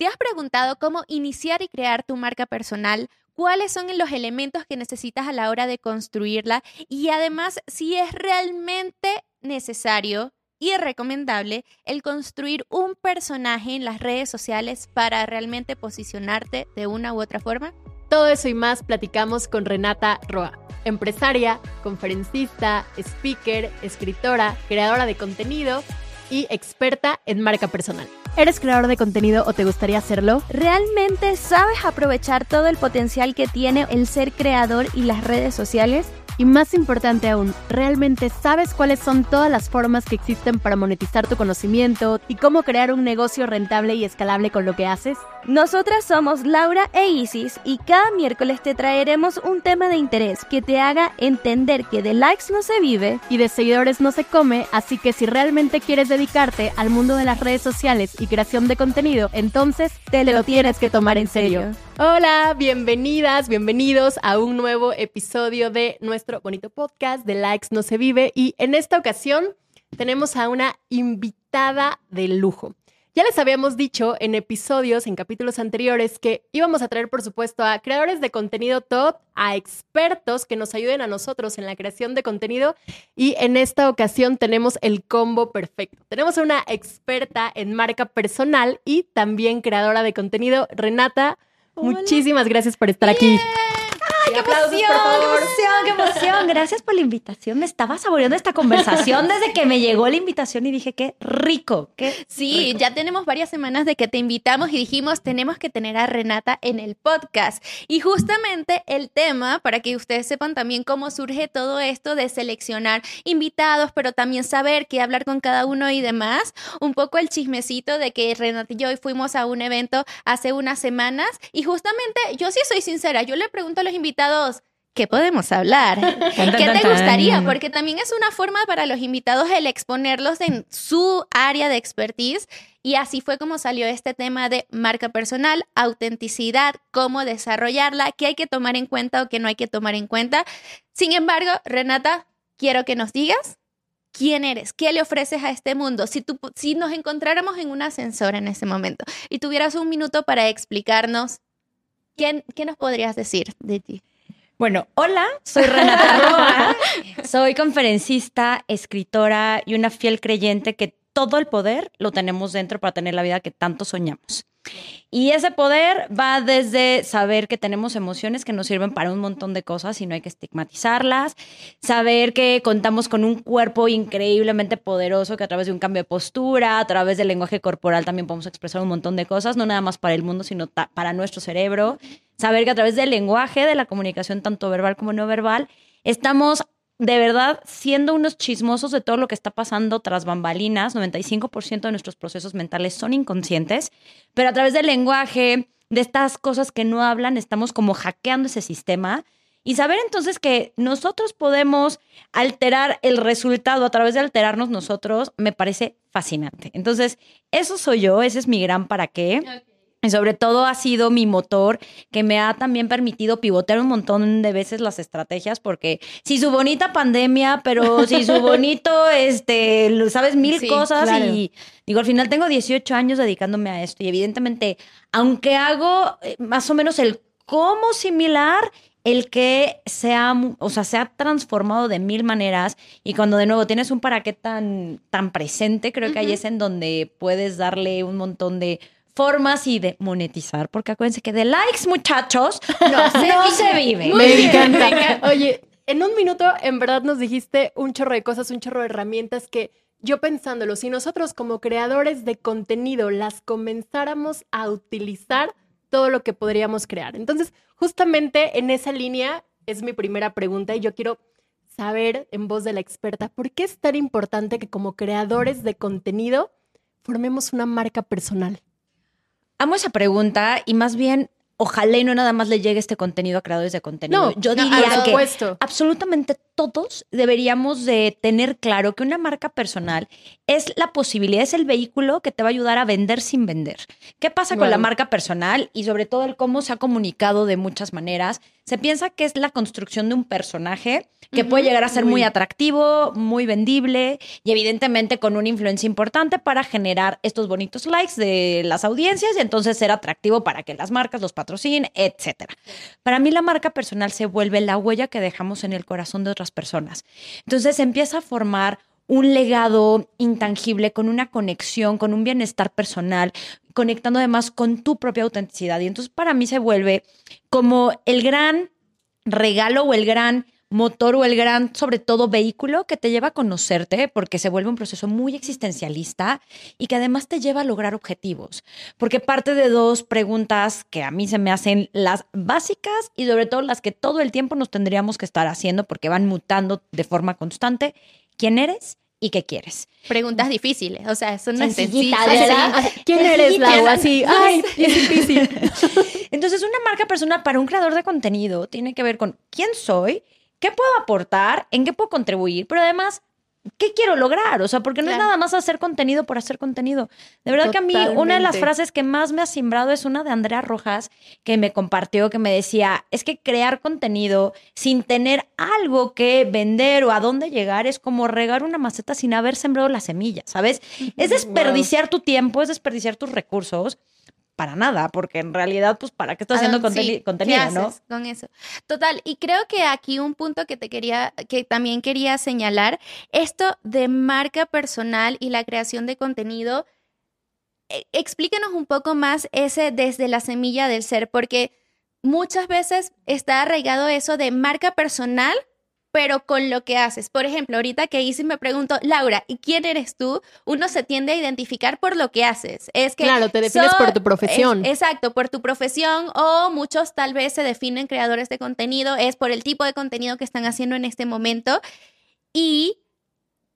¿Te has preguntado cómo iniciar y crear tu marca personal? ¿Cuáles son los elementos que necesitas a la hora de construirla? Y además, si es realmente necesario y recomendable el construir un personaje en las redes sociales para realmente posicionarte de una u otra forma? Todo eso y más platicamos con Renata Roa, empresaria, conferencista, speaker, escritora, creadora de contenido y experta en marca personal. ¿Eres creador de contenido o te gustaría hacerlo? ¿Realmente sabes aprovechar todo el potencial que tiene el ser creador y las redes sociales? Y más importante aún, ¿realmente sabes cuáles son todas las formas que existen para monetizar tu conocimiento y cómo crear un negocio rentable y escalable con lo que haces? Nosotras somos Laura e Isis y cada miércoles te traeremos un tema de interés que te haga entender que de likes no se vive y de seguidores no se come, así que si realmente quieres dedicarte al mundo de las redes sociales y creación de contenido, entonces te lo tienes que tomar en serio. Hola, bienvenidas, bienvenidos a un nuevo episodio de nuestro bonito podcast de Likes No Se Vive y en esta ocasión tenemos a una invitada de lujo. Ya les habíamos dicho en episodios, en capítulos anteriores, que íbamos a traer, por supuesto, a creadores de contenido top, a expertos que nos ayuden a nosotros en la creación de contenido. Y en esta ocasión tenemos el combo perfecto. Tenemos a una experta en marca personal y también creadora de contenido, Renata. Muchísimas gracias por estar aquí. ¡Ay, qué emoción, qué emoción, qué emoción! Gracias por la invitación. Me estaba saboreando esta conversación desde que me llegó la invitación y dije, qué rico, qué Sí, ya tenemos varias semanas de que te invitamos y dijimos, tenemos que tener a Renata en el podcast. Y justamente el tema, para que ustedes sepan también cómo surge todo esto de seleccionar invitados, pero también saber qué hablar con cada uno y demás, un poco el chismecito de que Renata y yo hoy fuimos a un evento hace unas semanas y justamente, yo sí soy sincera, yo le pregunto a los invitados, ¿qué podemos hablar? ¿Qué te gustaría? Porque también es una forma para los invitados el exponerlos en su área de expertise. Y así fue como salió este tema de marca personal, autenticidad, cómo desarrollarla, qué hay que tomar en cuenta o qué no hay que tomar en cuenta. Sin embargo, Renata, quiero que nos digas quién eres, qué le ofreces a este mundo. Si, tú, si nos encontráramos en un ascensor en ese momento y tuvieras un minuto para explicarnos, ¿qué, qué nos podrías decir de ti? Bueno, hola, soy Renata Roa, soy conferencista, escritora y una fiel creyente que todo el poder lo tenemos dentro para tener la vida que tanto soñamos. Y ese poder va desde saber que tenemos emociones que nos sirven para un montón de cosas y no hay que estigmatizarlas, saber que contamos con un cuerpo increíblemente poderoso que a través de un cambio de postura, a través del lenguaje corporal también podemos expresar un montón de cosas, no nada más para el mundo, sino para nuestro cerebro, saber que a través del lenguaje, de la comunicación tanto verbal como no verbal, estamos de verdad siendo unos chismosos de todo lo que está pasando tras bambalinas. 95% de nuestros procesos mentales son inconscientes, pero a través del lenguaje, de estas cosas que no hablan, estamos como hackeando ese sistema. Y saber entonces que nosotros podemos alterar el resultado a través de alterarnos nosotros me parece fascinante. Entonces, eso soy yo, ese es mi gran para qué. Y sobre todo ha sido mi motor que me ha también permitido pivotear un montón de veces las estrategias, porque si su bonita pandemia, pero si su bonito, este, sabes, mil cosas y digo, al final tengo 18 años dedicándome a esto y evidentemente, aunque hago eh, más o menos el cómo similar, el que se ha, o sea, se ha transformado de mil maneras y cuando de nuevo tienes un para qué tan, tan presente, creo que ahí es en donde puedes darle un montón de formas y de monetizar, porque acuérdense que de likes, muchachos, no se, vive. Me encanta. Oye, en un minuto, en verdad nos dijiste un chorro de cosas, un chorro de herramientas que yo pensándolo, si nosotros como creadores de contenido las comenzáramos a utilizar, todo lo que podríamos crear. Entonces, justamente en esa línea es mi primera pregunta y yo quiero saber en voz de la experta, ¿por qué es tan importante que como creadores de contenido formemos una marca personal? Amo esa pregunta y más bien ojalá y no nada más le llegue este contenido a creadores de contenido. No, yo diría que absolutamente todos deberíamos de tener claro que una marca personal es la posibilidad, es el vehículo que te va a ayudar a vender sin vender. ¿Qué pasa con la marca personal y sobre todo el cómo se ha comunicado de muchas maneras? Se piensa que es la construcción de un personaje que puede llegar a ser muy atractivo, muy vendible y evidentemente con una influencia importante para generar estos bonitos likes de las audiencias y entonces ser atractivo para que las marcas los patrocinen, etcétera. Para mí la marca personal se vuelve la huella que dejamos en el corazón de otras personas. Entonces empieza a formar un legado intangible, con una conexión, con un bienestar personal, conectando además con tu propia autenticidad. Y entonces para mí se vuelve como el gran regalo o el gran motor o el gran, sobre todo, vehículo que te lleva a conocerte, porque se vuelve un proceso muy existencialista y que además te lleva a lograr objetivos. Porque parte de dos preguntas que a mí se me hacen las básicas y sobre todo las que todo el tiempo nos tendríamos que estar haciendo porque van mutando de forma constante. ¿Quién eres? ¿Y qué quieres? Preguntas difíciles, o sea, eso no es sencillo. ¿Quién eres, Lau? Así, ay, es difícil. Entonces, una marca personal para un creador de contenido tiene que ver con quién soy, qué puedo aportar, en qué puedo contribuir, pero además, ¿qué quiero lograr? O sea, porque no es nada más hacer contenido por hacer contenido. De verdad que a mí una de las frases que más me ha simbrado es una de Andrea Rojas que me compartió, que me decía, es que crear contenido sin tener algo que vender o a dónde llegar es como regar una maceta sin haber sembrado la semilla, ¿sabes? Es desperdiciar tu tiempo, es desperdiciar tus recursos para nada, porque en realidad, pues, ¿para qué estás haciendo contenido, no? Con eso. Total, y creo que aquí un punto que te quería, que también quería señalar, esto de marca personal y la creación de contenido, e, explíquenos un poco más ese desde la semilla del ser, porque muchas veces está arraigado eso de marca personal pero con lo que haces. Por ejemplo, ahorita que hice me pregunto, Laura, ¿y quién eres tú? Uno se tiende a identificar por lo que haces. Es que claro, te defines por tu profesión. exacto, por tu profesión o muchos tal vez se definen creadores de contenido, es por el tipo de contenido que están haciendo en este momento. Y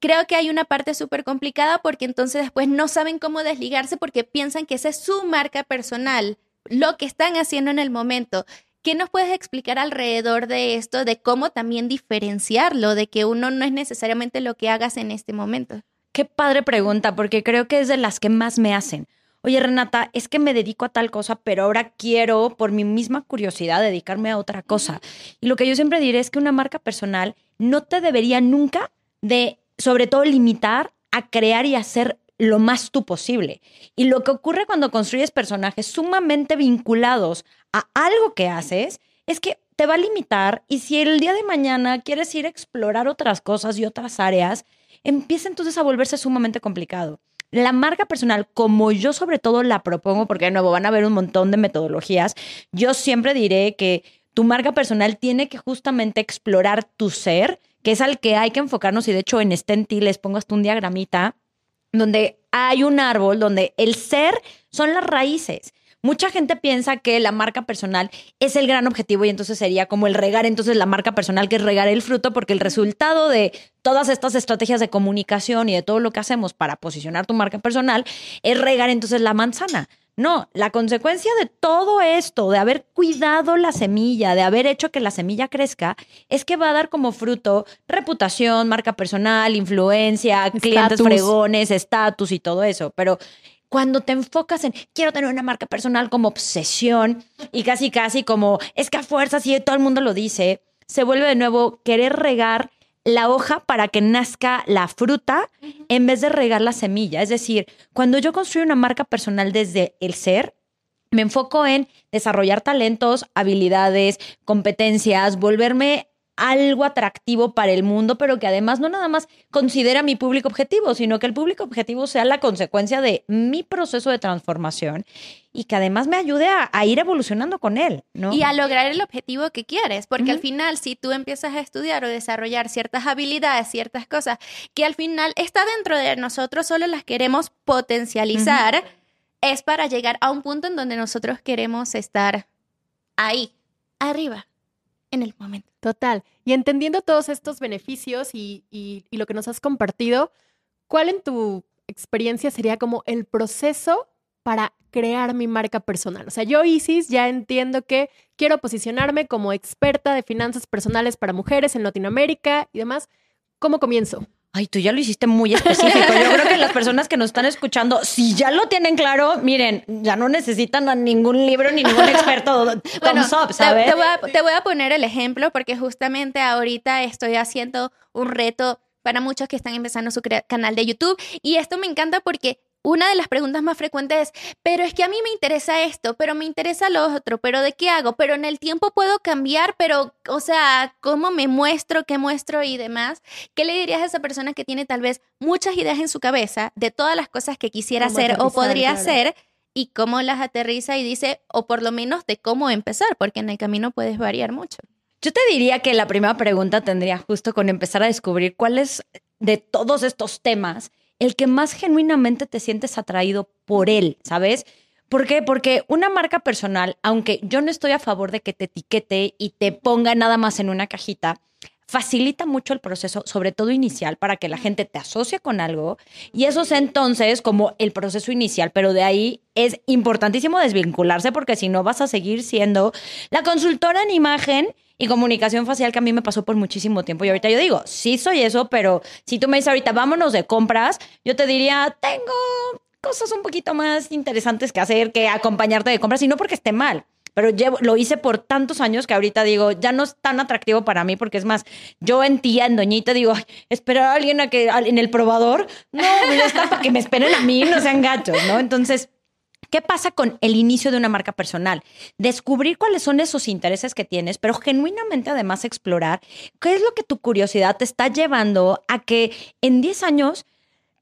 creo que hay una parte súper complicada porque entonces después no saben cómo desligarse porque piensan que esa es su marca personal, lo que están haciendo en el momento. ¿Qué nos puedes explicar alrededor de esto, de cómo también diferenciarlo, de que uno no es necesariamente lo que hagas en este momento? Qué padre pregunta, porque creo que es de las que más me hacen. Oye, Renata, es que me dedico a tal cosa, pero ahora quiero, por mi misma curiosidad, dedicarme a otra cosa. Y lo que yo siempre diré es que una marca personal no te debería nunca de, sobre todo, limitar a crear y hacer lo más tú posible. Y lo que ocurre cuando construyes personajes sumamente vinculados a algo que haces es que te va a limitar y si el día de mañana quieres ir a explorar otras cosas y otras áreas, empieza entonces a volverse sumamente complicado. La marca personal, como yo sobre todo la propongo, porque de nuevo van a ver un montón de metodologías, yo siempre diré que tu marca personal tiene que justamente explorar tu ser, que es al que hay que enfocarnos y de hecho en Stenti les pongo hasta un diagramita donde hay un árbol donde el ser son las raíces. Mucha gente piensa que la marca personal es el gran objetivo y entonces sería como el regar entonces la marca personal que es regar el fruto porque el resultado de todas estas estrategias de comunicación y de todo lo que hacemos para posicionar tu marca personal es regar entonces la manzana. No, la consecuencia de todo esto, de haber cuidado la semilla, de haber hecho que la semilla crezca, es que va a dar como fruto reputación, marca personal, influencia, clientes fregones, estatus y todo eso. Pero cuando te enfocas en quiero tener una marca personal como obsesión y casi casi como es que a fuerza, si todo el mundo lo dice, se vuelve de nuevo querer regar la hoja para que nazca la fruta en vez de regar la semilla. Es decir, cuando yo construyo una marca personal desde el ser, me enfoco en desarrollar talentos, habilidades, competencias, volverme algo atractivo para el mundo, pero que además no nada más considera mi público objetivo, sino que el público objetivo sea la consecuencia de mi proceso de transformación y que además me ayude a, ir evolucionando con él, ¿no? Y a lograr el objetivo que quieres, porque al final si tú empiezas a estudiar o desarrollar ciertas habilidades, ciertas cosas que al final está dentro de nosotros, solo las queremos potencializar, es para llegar a un punto en donde nosotros queremos estar ahí, arriba en el momento. Total. Y entendiendo todos estos beneficios y, lo que nos has compartido, ¿cuál en tu experiencia sería como el proceso para crear mi marca personal? O sea, yo, Isis, ya entiendo que quiero posicionarme como experta de finanzas personales para mujeres en Latinoamérica y demás. ¿Cómo comienzo? Ay, tú ya lo hiciste muy específico. Yo creo que las personas que nos están escuchando, si ya lo tienen claro, miren, ya no necesitan a ningún libro ni ningún experto. bueno, ¿sabes? Te, voy a, te voy a poner el ejemplo porque justamente ahorita estoy haciendo un reto para muchos que están empezando su canal de YouTube y esto me encanta porque una de las preguntas más frecuentes es, pero es que a mí me interesa esto, pero me interesa lo otro, pero ¿de qué hago? Pero en el tiempo puedo cambiar, pero, o sea, ¿cómo me muestro, qué muestro y demás? ¿Qué le dirías a esa persona que tiene tal vez muchas ideas en su cabeza de todas las cosas que quisiera hacer o podría hacer? y cómo las aterriza y dice, o por lo menos de cómo empezar, porque en el camino puedes variar mucho. Yo te diría que la primera pregunta tendría justo con empezar a descubrir cuáles de todos estos temas el que más genuinamente te sientes atraído por él, ¿sabes? ¿Por qué? Porque una marca personal, aunque yo no estoy a favor de que te etiquete y te ponga nada más en una cajita, facilita mucho el proceso, sobre todo inicial, para que la gente te asocie con algo. Y eso es entonces como el proceso inicial, pero de ahí es importantísimo desvincularse porque si no vas a seguir siendo la consultora en imagen y comunicación facial que a mí me pasó por muchísimo tiempo. Y ahorita yo digo, sí soy eso, pero si tú me dices ahorita, vámonos de compras, yo te diría, tengo cosas un poquito más interesantes que hacer que acompañarte de compras, y no porque esté mal. Pero lo hice por tantos años que ahorita digo, ya no es tan atractivo para mí, porque es más, yo en tía, en doñita, digo, esperar a alguien a que en el probador, no, ya está para que me esperen a mí, no sean gachos, ¿no? Entonces, ¿Qué pasa con el inicio de una marca personal? Descubrir cuáles son esos intereses que tienes, pero genuinamente además explorar qué es lo que tu curiosidad te está llevando a que en 10 años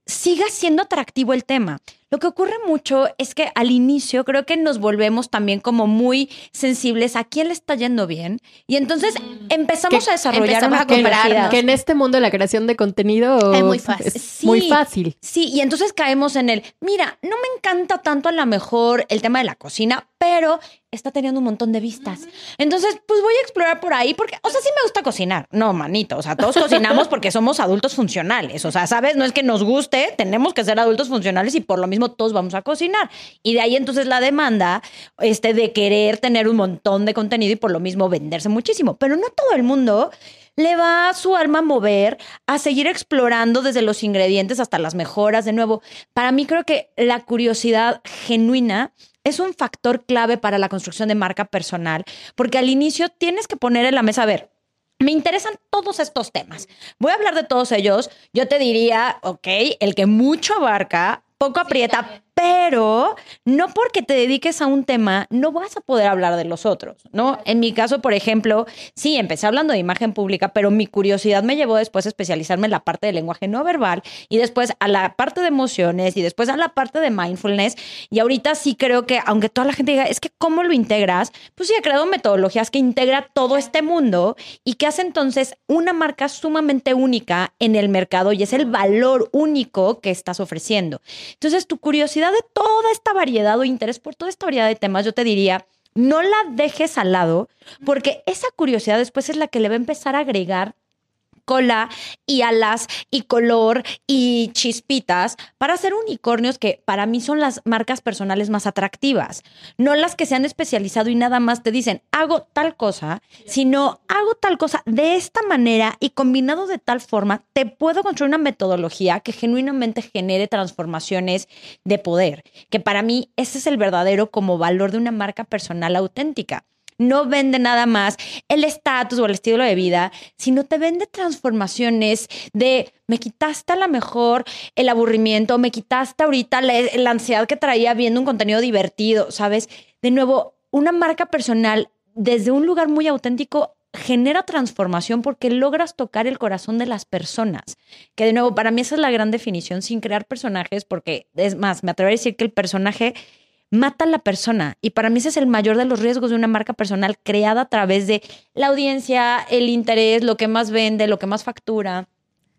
siga siendo atractivo el tema. Lo que ocurre mucho es que al inicio creo que nos volvemos también como muy sensibles a quién le está yendo bien y entonces empezamos a desarrollar una a Que en este mundo de la creación de contenido es muy fácil. muy fácil. Sí, y entonces caemos en el, mira, no me encanta tanto a lo mejor el tema de la cocina, pero está teniendo un montón de vistas. Entonces, pues voy a explorar por ahí porque, o sea, sí me gusta cocinar. No, manito, o sea, todos cocinamos porque somos adultos funcionales. O sea, ¿sabes? No es que nos guste, tenemos que ser adultos funcionales y por lo mismo todos vamos a cocinar. Y de ahí entonces la demanda este, de querer tener un montón de contenido y por lo mismo venderse muchísimo. Pero no todo el mundo le va a su alma a mover a seguir explorando desde los ingredientes hasta las mejoras. De nuevo, para mí creo que la curiosidad genuina es un factor clave para la construcción de marca personal, porque al inicio tienes que poner en la mesa, a ver, me interesan todos estos temas. Voy a hablar de todos ellos. Yo te diría, ok, el que mucho abarca, poco aprieta, pero no porque te dediques a un tema no vas a poder hablar de los otros, ¿no? En mi caso, por ejemplo, sí, empecé hablando de imagen pública, pero mi curiosidad me llevó después a especializarme en la parte del lenguaje no verbal y después a la parte de emociones y después a la parte de mindfulness. Y ahorita sí creo que, aunque toda la gente diga, es que ¿cómo lo integras? Pues sí, he creado metodologías que integra todo este mundo y que hace entonces una marca sumamente única en el mercado y es el valor único que estás ofreciendo. Entonces, tu curiosidad de toda esta variedad o interés por toda esta variedad de temas, yo te diría, no la dejes al lado, porque esa curiosidad después es la que le va a empezar a agregar cola y alas y color y chispitas para hacer unicornios que para mí son las marcas personales más atractivas. No las que se han especializado y nada más te dicen, hago tal cosa, sino hago tal cosa de esta manera y combinado de tal forma, te puedo construir una metodología que genuinamente genere transformaciones de poder, que para mí ese es el verdadero como valor de una marca personal auténtica no vende nada más el estatus o el estilo de vida, sino te vende transformaciones de me quitaste a lo mejor el aburrimiento, me quitaste ahorita la, la ansiedad que traía viendo un contenido divertido, ¿sabes? De nuevo, una marca personal desde un lugar muy auténtico genera transformación porque logras tocar el corazón de las personas. Que de nuevo, para mí esa es la gran definición, sin crear personajes, porque es más, me atrevo a decir que el personaje mata a la persona. Y para mí ese es el mayor de los riesgos de una marca personal creada a través de la audiencia, el interés, lo que más vende, lo que más factura.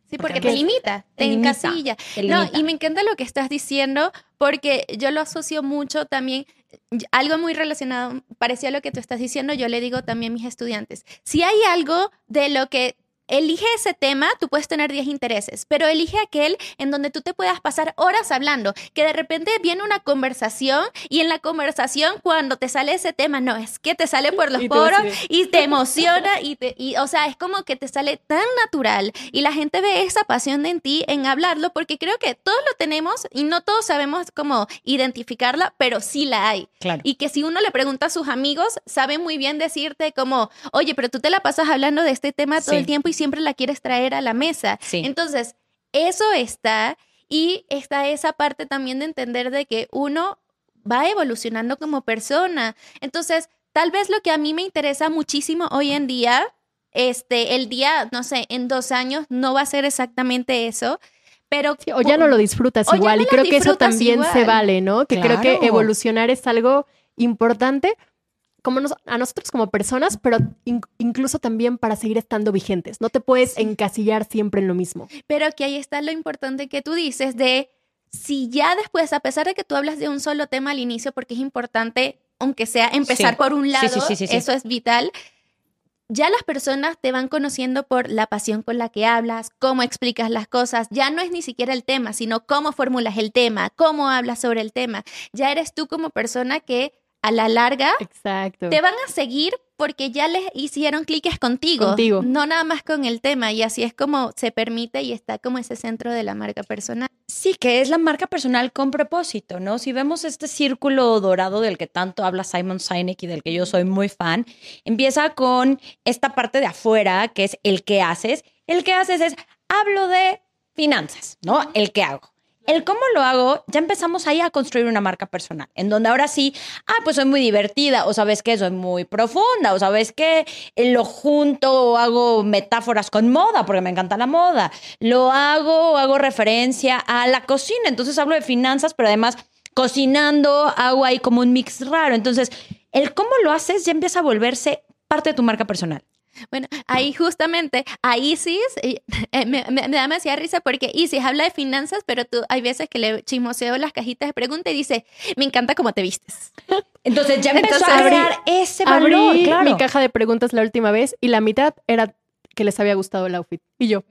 Sí, porque, te limita, te, encasilla. no, y me encanta lo que estás diciendo porque yo lo asocio mucho también, algo muy relacionado, parecía lo que tú estás diciendo, yo le digo también a mis estudiantes, si hay algo de lo que elige ese tema, tú puedes tener 10 intereses, pero elige aquel en donde tú te puedas pasar horas hablando, que de repente viene una conversación y en la conversación cuando te sale ese tema, no, es que te sale por los Y poros y te emociona y, te, y, o sea, es como que te sale tan natural y la gente ve esa pasión en ti en hablarlo porque creo que todos lo tenemos y no todos sabemos cómo identificarla, pero sí la hay. Claro. Y que si uno le pregunta a sus amigos, saben muy bien decirte como, oye, pero tú te la pasas hablando de este tema todo Sí. el tiempo y siempre la quieres traer a la mesa. Sí. Entonces, eso está y está esa parte también de entender de que uno va evolucionando como persona. Entonces, tal vez lo que a mí me interesa muchísimo hoy en día, este, el día, no sé, en dos años no va a ser exactamente eso, pero... Sí, o ya no lo disfrutas igual. no Y creo que eso también se vale, ¿no? Que creo que evolucionar es algo importante como nos- a nosotros como personas, pero in- incluso también para seguir estando vigentes. No te puedes encasillar siempre en lo mismo. Pero que ahí está lo importante que tú dices de si ya después, a pesar de que tú hablas de un solo tema al inicio, porque es importante, aunque sea empezar Sí. por un lado, sí, sí. eso es vital. Ya las personas te van conociendo por la pasión con la que hablas, cómo explicas las cosas. Ya no es ni siquiera el tema, sino cómo formulas el tema, cómo hablas sobre el tema. Ya eres tú como persona que a la larga Exacto. te van a seguir porque ya les hicieron cliques contigo, Contigo. no nada más con el tema. Y así es como se permite y está como ese centro de la marca personal. Sí, que es la marca personal con propósito, ¿no? Si vemos este círculo dorado del que tanto habla Simon Sinek y del que yo soy muy fan, empieza con esta parte de afuera, que es el que haces. El que haces es, hablo de finanzas, ¿no? El que hago. El cómo lo hago, ya empezamos ahí a construir una marca personal, en donde ahora sí, ah, pues soy muy divertida, o sabes que soy muy profunda, o sabes que lo junto o hago metáforas con moda, porque me encanta la moda. Lo hago o hago referencia a la cocina, entonces hablo de finanzas, pero además cocinando hago ahí como un mix raro. Entonces, el cómo lo haces ya empieza a volverse parte de tu marca personal. Bueno, ahí justamente, a Isis, eh, me, me, me da demasiada risa porque Isis habla de finanzas, pero tú hay veces que le chismoseo las cajitas de pregunta y dice, me encanta cómo te vistes. Entonces ya empezó Entonces, a crear ese valor, Abrí claro. mi caja de preguntas la última vez y la mitad era que les había gustado el outfit. Y yo,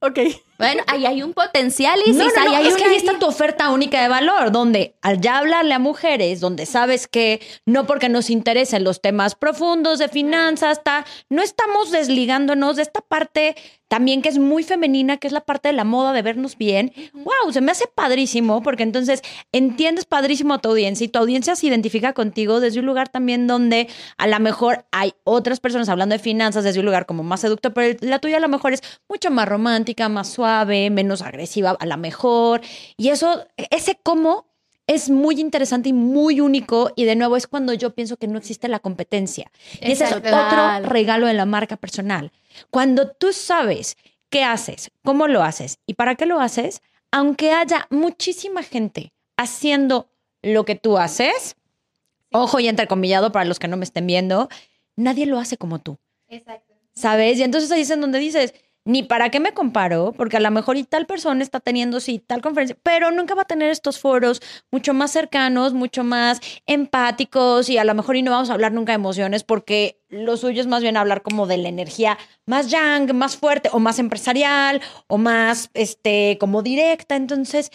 ok. Bueno, ahí hay un potencial, Isis, No, no, no, ahí es que ahí está tu oferta única de valor, donde al ya hablarle a mujeres, donde sabes que no porque nos interesen los temas profundos de finanzas, ta, no estamos desligándonos de esta parte también que es muy femenina, que es la parte de la moda, de vernos bien. Wow, se me hace padrísimo, porque entonces entiendes padrísimo a tu audiencia y tu audiencia se identifica contigo desde un lugar también donde a lo mejor hay otras personas hablando de finanzas desde un lugar como más seductor, pero la tuya a lo mejor es mucho más romántica, más suave, menos agresiva a lo mejor. Y eso, ese cómo es muy interesante y muy único y de nuevo es cuando yo pienso que no existe la competencia. Y ese es otro regalo de la marca personal. Cuando tú sabes qué haces, cómo lo haces y para qué lo haces, aunque haya muchísima gente haciendo lo que tú haces, ojo y entrecomillado para los que no me estén viendo, nadie lo hace como tú. Exacto. ¿sabes? Y entonces ahí es en donde dices, ni para qué me comparo, porque a lo mejor y tal persona está teniendo sí tal conferencia, pero nunca va a tener estos foros mucho más cercanos, mucho más empáticos y a lo mejor y no vamos a hablar nunca de emociones porque lo suyo es más bien hablar como de la energía más yang, más fuerte o más empresarial o más este como directa, entonces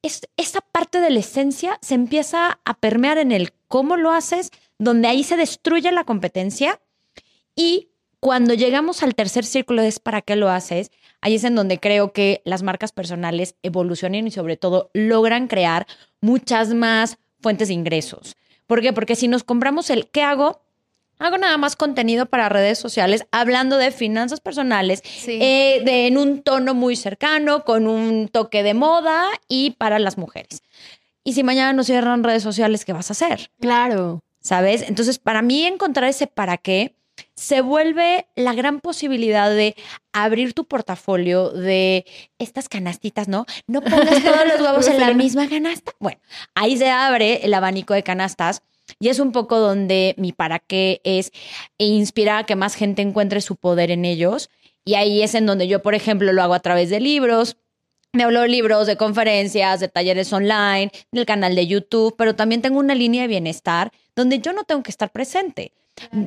es, esa parte de la esencia se empieza a permear en el cómo lo haces, donde ahí se destruye la competencia y cuando llegamos al tercer círculo es para qué lo haces, ahí es en donde creo que las marcas personales evolucionan y sobre todo logran crear muchas más fuentes de ingresos. ¿Por qué? Porque si nos compramos el ¿qué hago? Hago nada más contenido para redes sociales hablando de finanzas personales Sí. eh, de, en un tono muy cercano, con un toque de moda y para las mujeres. Y si mañana nos cierran redes sociales, ¿qué vas a hacer? Claro. ¿sabes? Entonces, para mí encontrar ese para qué se vuelve la gran posibilidad de abrir tu portafolio de estas canastitas, ¿no? No pongas todos los huevos en la misma canasta. Bueno, ahí se abre el abanico de canastas y es un poco donde mi para qué es inspirar a que más gente encuentre su poder en ellos. Y ahí es en donde yo, por ejemplo, lo hago a través de libros, me hablo de libros, de conferencias, de talleres online, del canal de YouTube, pero también tengo una línea de bienestar donde yo no tengo que estar presente.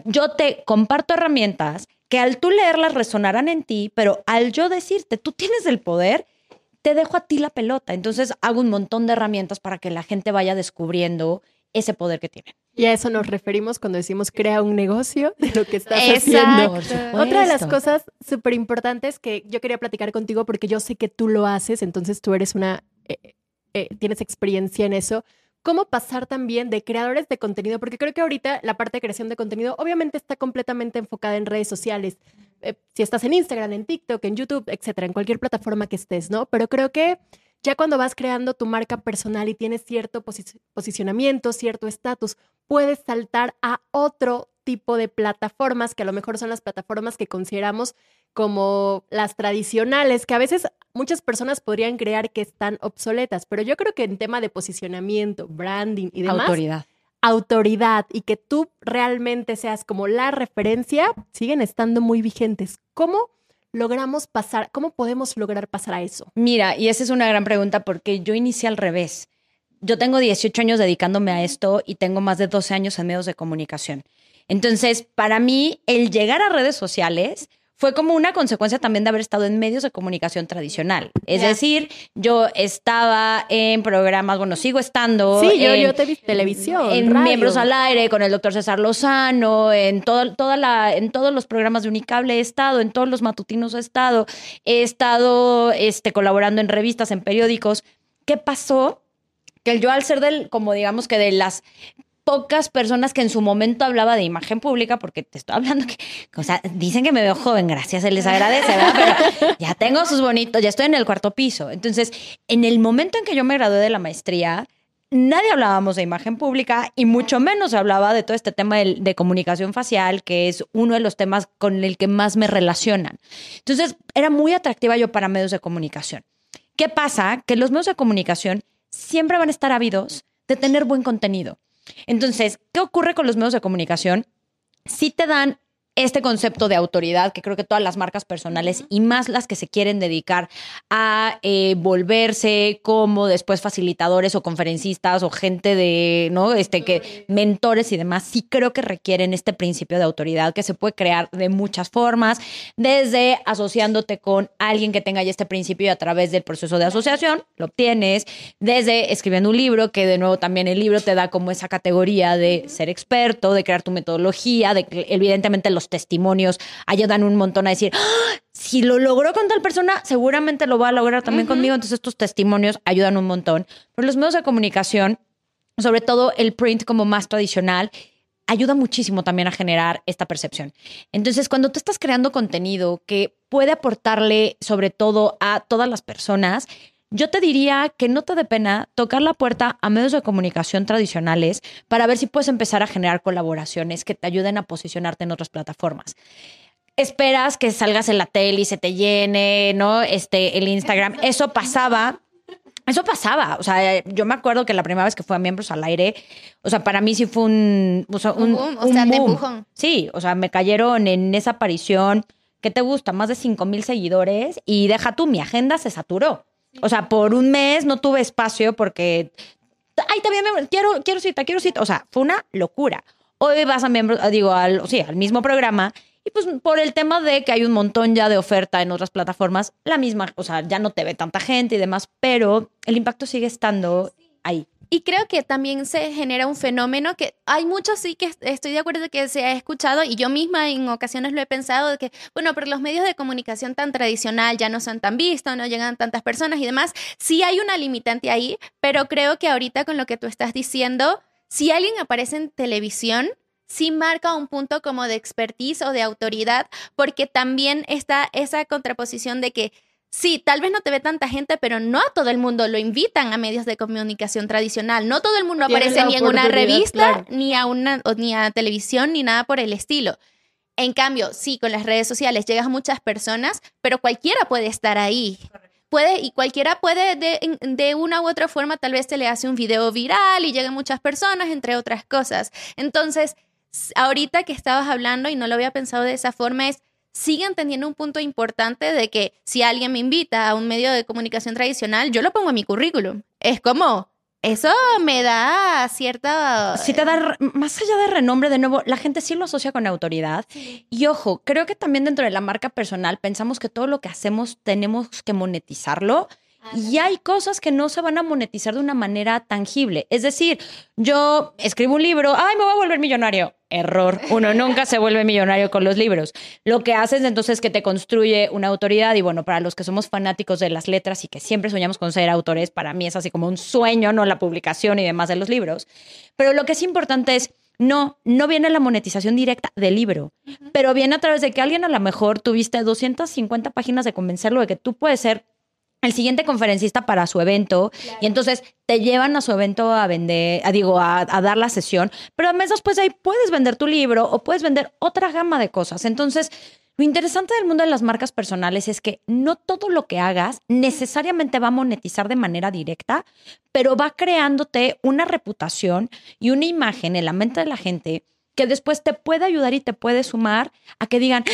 Yo te comparto herramientas que al tú leerlas resonarán en ti, pero al yo decirte, tú tienes el poder, te dejo a ti la pelota. Entonces hago un montón de herramientas para que la gente vaya descubriendo ese poder que tienen. Y a eso nos referimos cuando decimos crea un negocio de lo que estás Exacto. haciendo. Otra de las cosas súper importantes que yo quería platicar contigo porque yo sé que tú lo haces, entonces tú eres una, eh, eh, tienes experiencia en eso. ¿Cómo pasar también de creadores de contenido? Porque creo que ahorita la parte de creación de contenido obviamente está completamente enfocada en redes sociales. Eh, si estás en Instagram, en TikTok, en YouTube, etcétera, en cualquier plataforma que estés, ¿no? Pero creo que ya cuando vas creando tu marca personal y tienes cierto posi- posicionamiento, cierto estatus, puedes saltar a otro tipo de plataformas que a lo mejor son las plataformas que consideramos como las tradicionales, que a veces muchas personas podrían creer que están obsoletas, pero yo creo que en tema de posicionamiento, branding y demás, Autoridad. autoridad y que tú realmente seas como la referencia, siguen estando muy vigentes. ¿Cómo logramos pasar, cómo podemos lograr pasar a eso? Mira, y esa es una gran pregunta porque yo inicié al revés. Yo tengo 18 años dedicándome a esto y tengo más de 12 años en medios de comunicación. Entonces, para mí, el llegar a redes sociales fue como una consecuencia también de haber estado en medios de comunicación tradicional. Es decir, yo estaba en programas, bueno, sigo estando. Sí, yo, te vi televisión, en radio. Miembros al Aire, con el doctor César Lozano, en, todo, toda la, en todos los programas de Unicable he estado, en todos los matutinos he estado, he estado este, colaborando en revistas, en periódicos. ¿Qué pasó? Que yo al ser del, como digamos que de las pocas personas que en su momento hablaba de imagen pública, porque te estoy hablando que, o sea, dicen que me veo joven, gracias, se les agradece, ¿verdad? Pero ya tengo sus bonitos, ya estoy en el cuarto piso. Entonces, en el momento en que yo me gradué de la maestría, nadie hablábamos de imagen pública y mucho menos hablaba de todo este tema de, de comunicación facial, que es uno de los temas con el que más me relacionan. Entonces, era muy atractiva yo para medios de comunicación. ¿Qué pasa? Que los medios de comunicación siempre van a estar ávidos de tener buen contenido. Entonces, ¿qué ocurre con los medios de comunicación? Si te dan este concepto de autoridad que creo que todas las marcas personales y más las que se quieren dedicar a eh, volverse como después facilitadores o conferencistas o gente de, ¿no? Este que mentores y demás, sí creo que requieren este principio de autoridad que se puede crear de muchas formas, desde asociándote con alguien que tenga ya este principio y a través del proceso de asociación lo obtienes, desde escribiendo un libro, que de nuevo también el libro te da como esa categoría de ser experto, de crear tu metodología, de que evidentemente los testimonios ayudan un montón a decir, "Ah, si lo logró con tal persona, seguramente lo va a lograr también conmigo. Entonces estos testimonios ayudan un montón. Pero los medios de comunicación, sobre todo el print como más tradicional, ayuda muchísimo también a generar esta percepción. Entonces, cuando tú estás creando contenido que puede aportarle sobre todo a todas las personas, yo te diría que no te dé pena tocar la puerta a medios de comunicación tradicionales para ver si puedes empezar a generar colaboraciones que te ayuden a posicionarte en otras plataformas. Esperas que salgas en la tele y se te llene, ¿no? Este, el Instagram. Eso pasaba eso pasaba, o sea, yo me acuerdo que la primera vez que fue a Miembros al Aire, o sea, para mí sí fue un... O sea, Un un, boom, o un sea, de empujón. Sí, o sea, me cayeron en esa aparición, ¿qué te gusta? Más de 5 mil seguidores y deja tú, mi agenda se saturó. O sea, por un mes no tuve espacio porque, ay, también me, quiero, quiero cita, quiero cita. O sea, fue una locura. Hoy vas a miembros, digo, al, sí, al mismo programa y pues por el tema de que hay un montón ya de oferta en otras plataformas, la misma, o sea, ya no te ve tanta gente y demás, pero el impacto sigue estando ahí. Y creo que también se genera un fenómeno que hay muchos sí que estoy de acuerdo que se ha escuchado y yo misma en ocasiones lo he pensado de que, bueno, pero los medios de comunicación tan tradicional ya no son tan vistos, no llegan tantas personas y demás. Sí hay una limitante ahí, pero creo que ahorita con lo que tú estás diciendo, si alguien aparece en televisión, sí marca un punto como de expertise o de autoridad, porque también está esa contraposición de que Sí, tal vez no te ve tanta gente, pero no a todo el mundo lo invitan a medios de comunicación tradicional. No todo el mundo aparece ni en una revista, claro. ni a una o ni a televisión, ni nada por el estilo. En cambio, sí, con las redes sociales llegas a muchas personas, pero cualquiera puede estar ahí. Puede, y cualquiera puede, de, de una u otra forma, tal vez se le hace un video viral y llegan muchas personas, entre otras cosas. Entonces, ahorita que estabas hablando y no lo había pensado de esa forma, es siguen teniendo un punto importante de que si alguien me invita a un medio de comunicación tradicional, yo lo pongo en mi currículum. Es como, eso me da cierta... Sí te da, más allá de renombre, de nuevo, la gente sí lo asocia con autoridad. Y ojo, creo que también dentro de la marca personal pensamos que todo lo que hacemos tenemos que monetizarlo. Y hay cosas que no se van a monetizar de una manera tangible. Es decir, yo escribo un libro, ay, me voy a volver millonario. Error. Uno nunca se vuelve millonario con los libros. Lo que haces entonces es que te construye una autoridad y bueno, para los que somos fanáticos de las letras y que siempre soñamos con ser autores, para mí es así como un sueño, ¿no? La publicación y demás de los libros. Pero lo que es importante es, no, no viene la monetización directa del libro, pero viene a través de que alguien a lo mejor tuviste 250 páginas de convencerlo de que tú puedes ser el siguiente conferencista para su evento y entonces te llevan a su evento a vender, a, digo, a, a, dar la sesión, pero a mes después de ahí puedes vender tu libro o puedes vender otra gama de cosas. Entonces, lo interesante del mundo de las marcas personales es que no todo lo que hagas necesariamente va a monetizar de manera directa, pero va creándote una reputación y una imagen en la mente de la gente que después te puede ayudar y te puede sumar a que digan,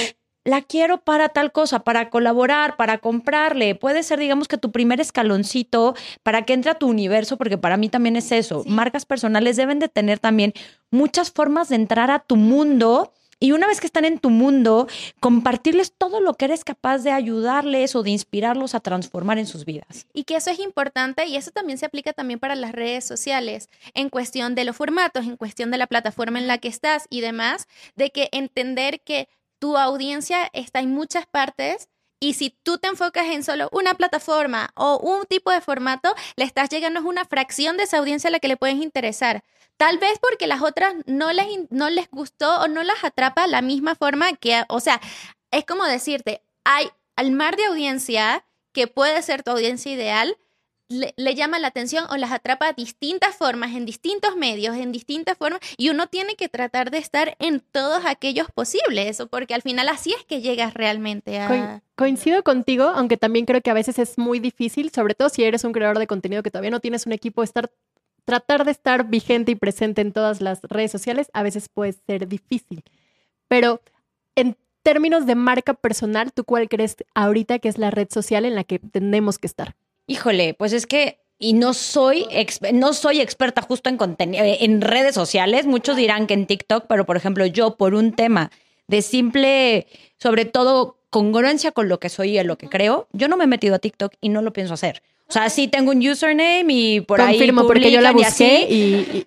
la quiero para tal cosa, para colaborar, para comprarle. Puede ser, digamos, que tu primer escaloncito para que entre a tu universo, porque para mí también es eso. Sí. Marcas personales deben de tener también muchas formas de entrar a tu mundo. Y una vez que están en tu mundo, compartirles todo lo que eres capaz de ayudarles o de inspirarlos a transformar en sus vidas. Y que eso es importante y eso también se aplica también para las redes sociales, en cuestión de los formatos, en cuestión de la plataforma en la que estás y demás, de que entender que tu audiencia está en muchas partes y si tú te enfocas en solo una plataforma o un tipo de formato, le estás llegando a una fracción de esa audiencia a la que le puedes interesar. Tal vez porque las otras no les, no les gustó o no las atrapa la misma forma que, o sea, es como decirte, hay al mar de audiencia que puede ser tu audiencia ideal, le, llama la atención o las atrapa de distintas formas, en distintos medios, en distintas formas, y uno tiene que tratar de estar en todos aquellos posibles, porque al final así es que llegas realmente a... Co coincido contigo, aunque también creo que a veces es muy difícil, sobre todo si eres un creador de contenido que todavía no tienes un equipo, estar tratar de estar vigente y presente en todas las redes sociales a veces puede ser difícil. Pero en términos de marca personal, ¿tú cuál crees ahorita que es la red social en la que tenemos que estar? Híjole, pues es que y no soy no soy experta justo en en redes sociales, muchos dirán que en TikTok, pero por ejemplo, yo por un tema de simple sobre todo congruencia con lo que soy y en lo que creo, yo no me he metido a TikTok y no lo pienso hacer. O sea, sí tengo un username y por Confirmo, ahí porque yo la busqué y, y,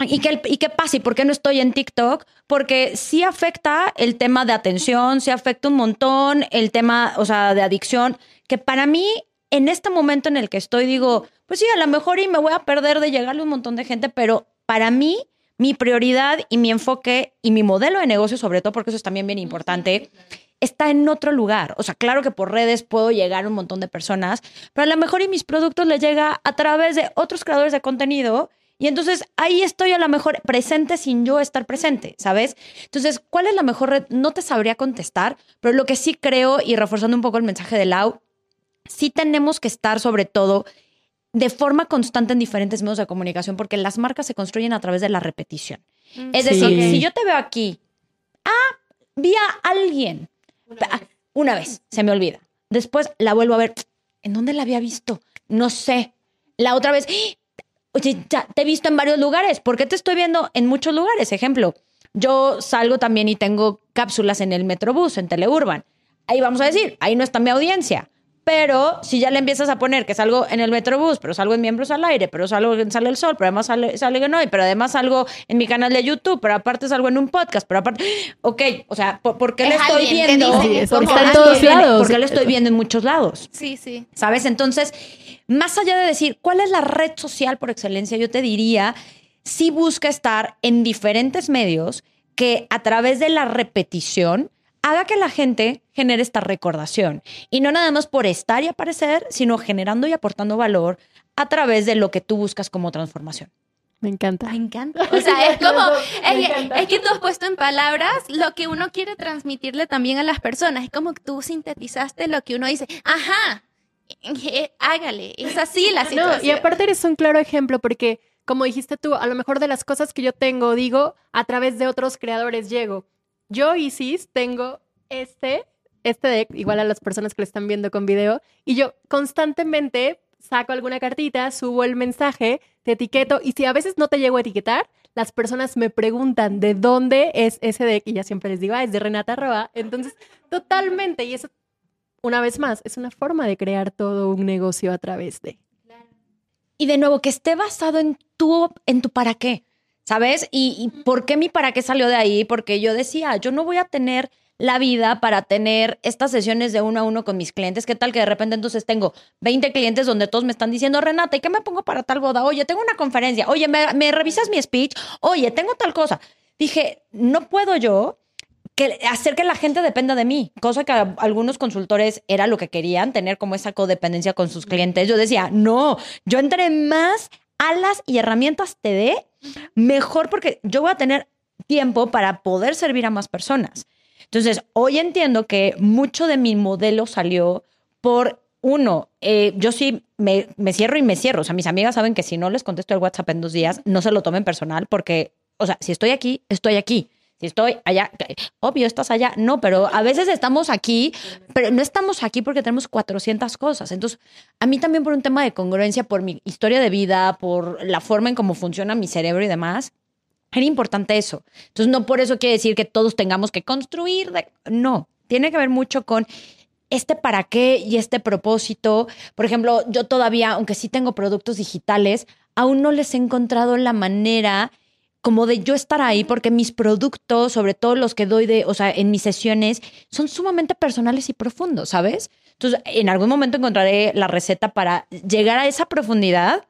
y, que, ¿Y qué pasa? ¿Y por qué no estoy en TikTok? Porque sí afecta el tema de atención, sí afecta un montón el tema, o sea, de adicción, que para mí en este momento en el que estoy, digo, pues sí, a lo mejor y me voy a perder de llegarle a un montón de gente, pero para mí, mi prioridad y mi enfoque y mi modelo de negocio, sobre todo porque eso es también bien importante, está en otro lugar. O sea, claro que por redes puedo llegar a un montón de personas, pero a lo mejor y mis productos les llega a través de otros creadores de contenido. Y entonces ahí estoy a lo mejor presente sin yo estar presente, ¿sabes? Entonces, ¿cuál es la mejor red? No te sabría contestar, pero lo que sí creo, y reforzando un poco el mensaje de Lau, sí tenemos que estar sobre todo de forma constante en diferentes medios de comunicación porque las marcas se construyen a través de la repetición. Mm, es decir, sí. si yo te veo aquí, ah, vi a alguien, una vez. una vez, se me olvida. Después la vuelvo a ver, ¿en dónde la había visto? No sé. La otra vez, oye, ya te he visto en varios lugares, ¿por qué te estoy viendo en muchos lugares? Ejemplo, yo salgo también y tengo cápsulas en el Metrobús, en Teleurban. Ahí vamos a decir, ahí no está mi audiencia. Pero si ya le empiezas a poner que salgo en el Metrobús, pero salgo en Miembros al Aire, pero salgo en Sale el Sol, pero además sale, sale en Hoy, pero además salgo en mi canal de YouTube, pero aparte salgo en un podcast, pero aparte, ok, o sea, ¿por, por qué le estoy viendo? Sí, porque está en todos lados. Porque le estoy viendo en muchos lados. Sí, sí. ¿Sabes? Entonces, más allá de decir cuál es la red social por excelencia, yo te diría, sí busca estar en diferentes medios que a través de la repetición haga que la gente genere esta recordación. Y no nada más por estar y aparecer, sino generando y aportando valor a través de lo que tú buscas como transformación. Me encanta. Me encanta. O sea, es como, es, es, que tú has puesto en palabras lo que uno quiere transmitirle también a las personas. Es como que tú sintetizaste lo que uno dice. Ajá, hágale. Es así la situación. No, y aparte eres un claro ejemplo porque, como dijiste tú, a lo mejor de las cosas que yo tengo, digo, a través de otros creadores llego. Yo, Isis, tengo este, este deck, igual a las personas que lo están viendo con video, y yo constantemente saco alguna cartita, subo el mensaje, te etiqueto y si a veces no te llego a etiquetar, las personas me preguntan de dónde es ese deck y ya siempre les digo, ah, es de Renata Roa. Entonces, totalmente, y eso, una vez más, es una forma de crear todo un negocio a través de. Y de nuevo, que esté basado en tu, en tu para qué, ¿sabes? Y, por qué mi para qué salió de ahí, porque yo decía, yo no voy a tener la vida para tener estas sesiones de uno a uno con mis clientes. ¿Qué tal que de repente entonces tengo 20 clientes donde todos me están diciendo, Renata, ¿y qué me pongo para tal boda? Oye, tengo una conferencia. Oye, ¿me, revisas mi speech? Oye, tengo tal cosa. Dije, no puedo yo que hacer que la gente dependa de mí, cosa que algunos consultores era lo que querían, tener como esa codependencia con sus clientes. Yo decía, no, yo entre más alas y herramientas te dé, mejor porque yo voy a tener tiempo para poder servir a más personas. Entonces, hoy entiendo que mucho de mi modelo salió por uno, eh, yo sí me, cierro y me cierro. O sea, mis amigas saben que si no les contesto el WhatsApp en dos días, no se lo tomen personal porque, o sea, si estoy aquí, estoy aquí. Si estoy allá, obvio, estás allá. No, pero a veces estamos aquí, pero no estamos aquí porque tenemos 400 cosas. Entonces, a mí también por un tema de congruencia, por mi historia de vida, por la forma en cómo funciona mi cerebro y demás, era importante eso. Entonces, no por eso quiere decir que todos tengamos que construir. No, tiene que ver mucho con este para qué y este propósito. Por ejemplo, yo todavía, aunque sí tengo productos digitales, aún no les he encontrado la manera como de yo estar ahí, porque mis productos, sobre todo los que doy de, o sea, en mis sesiones, son sumamente personales y profundos, ¿sabes? Entonces, en algún momento encontraré la receta para llegar a esa profundidad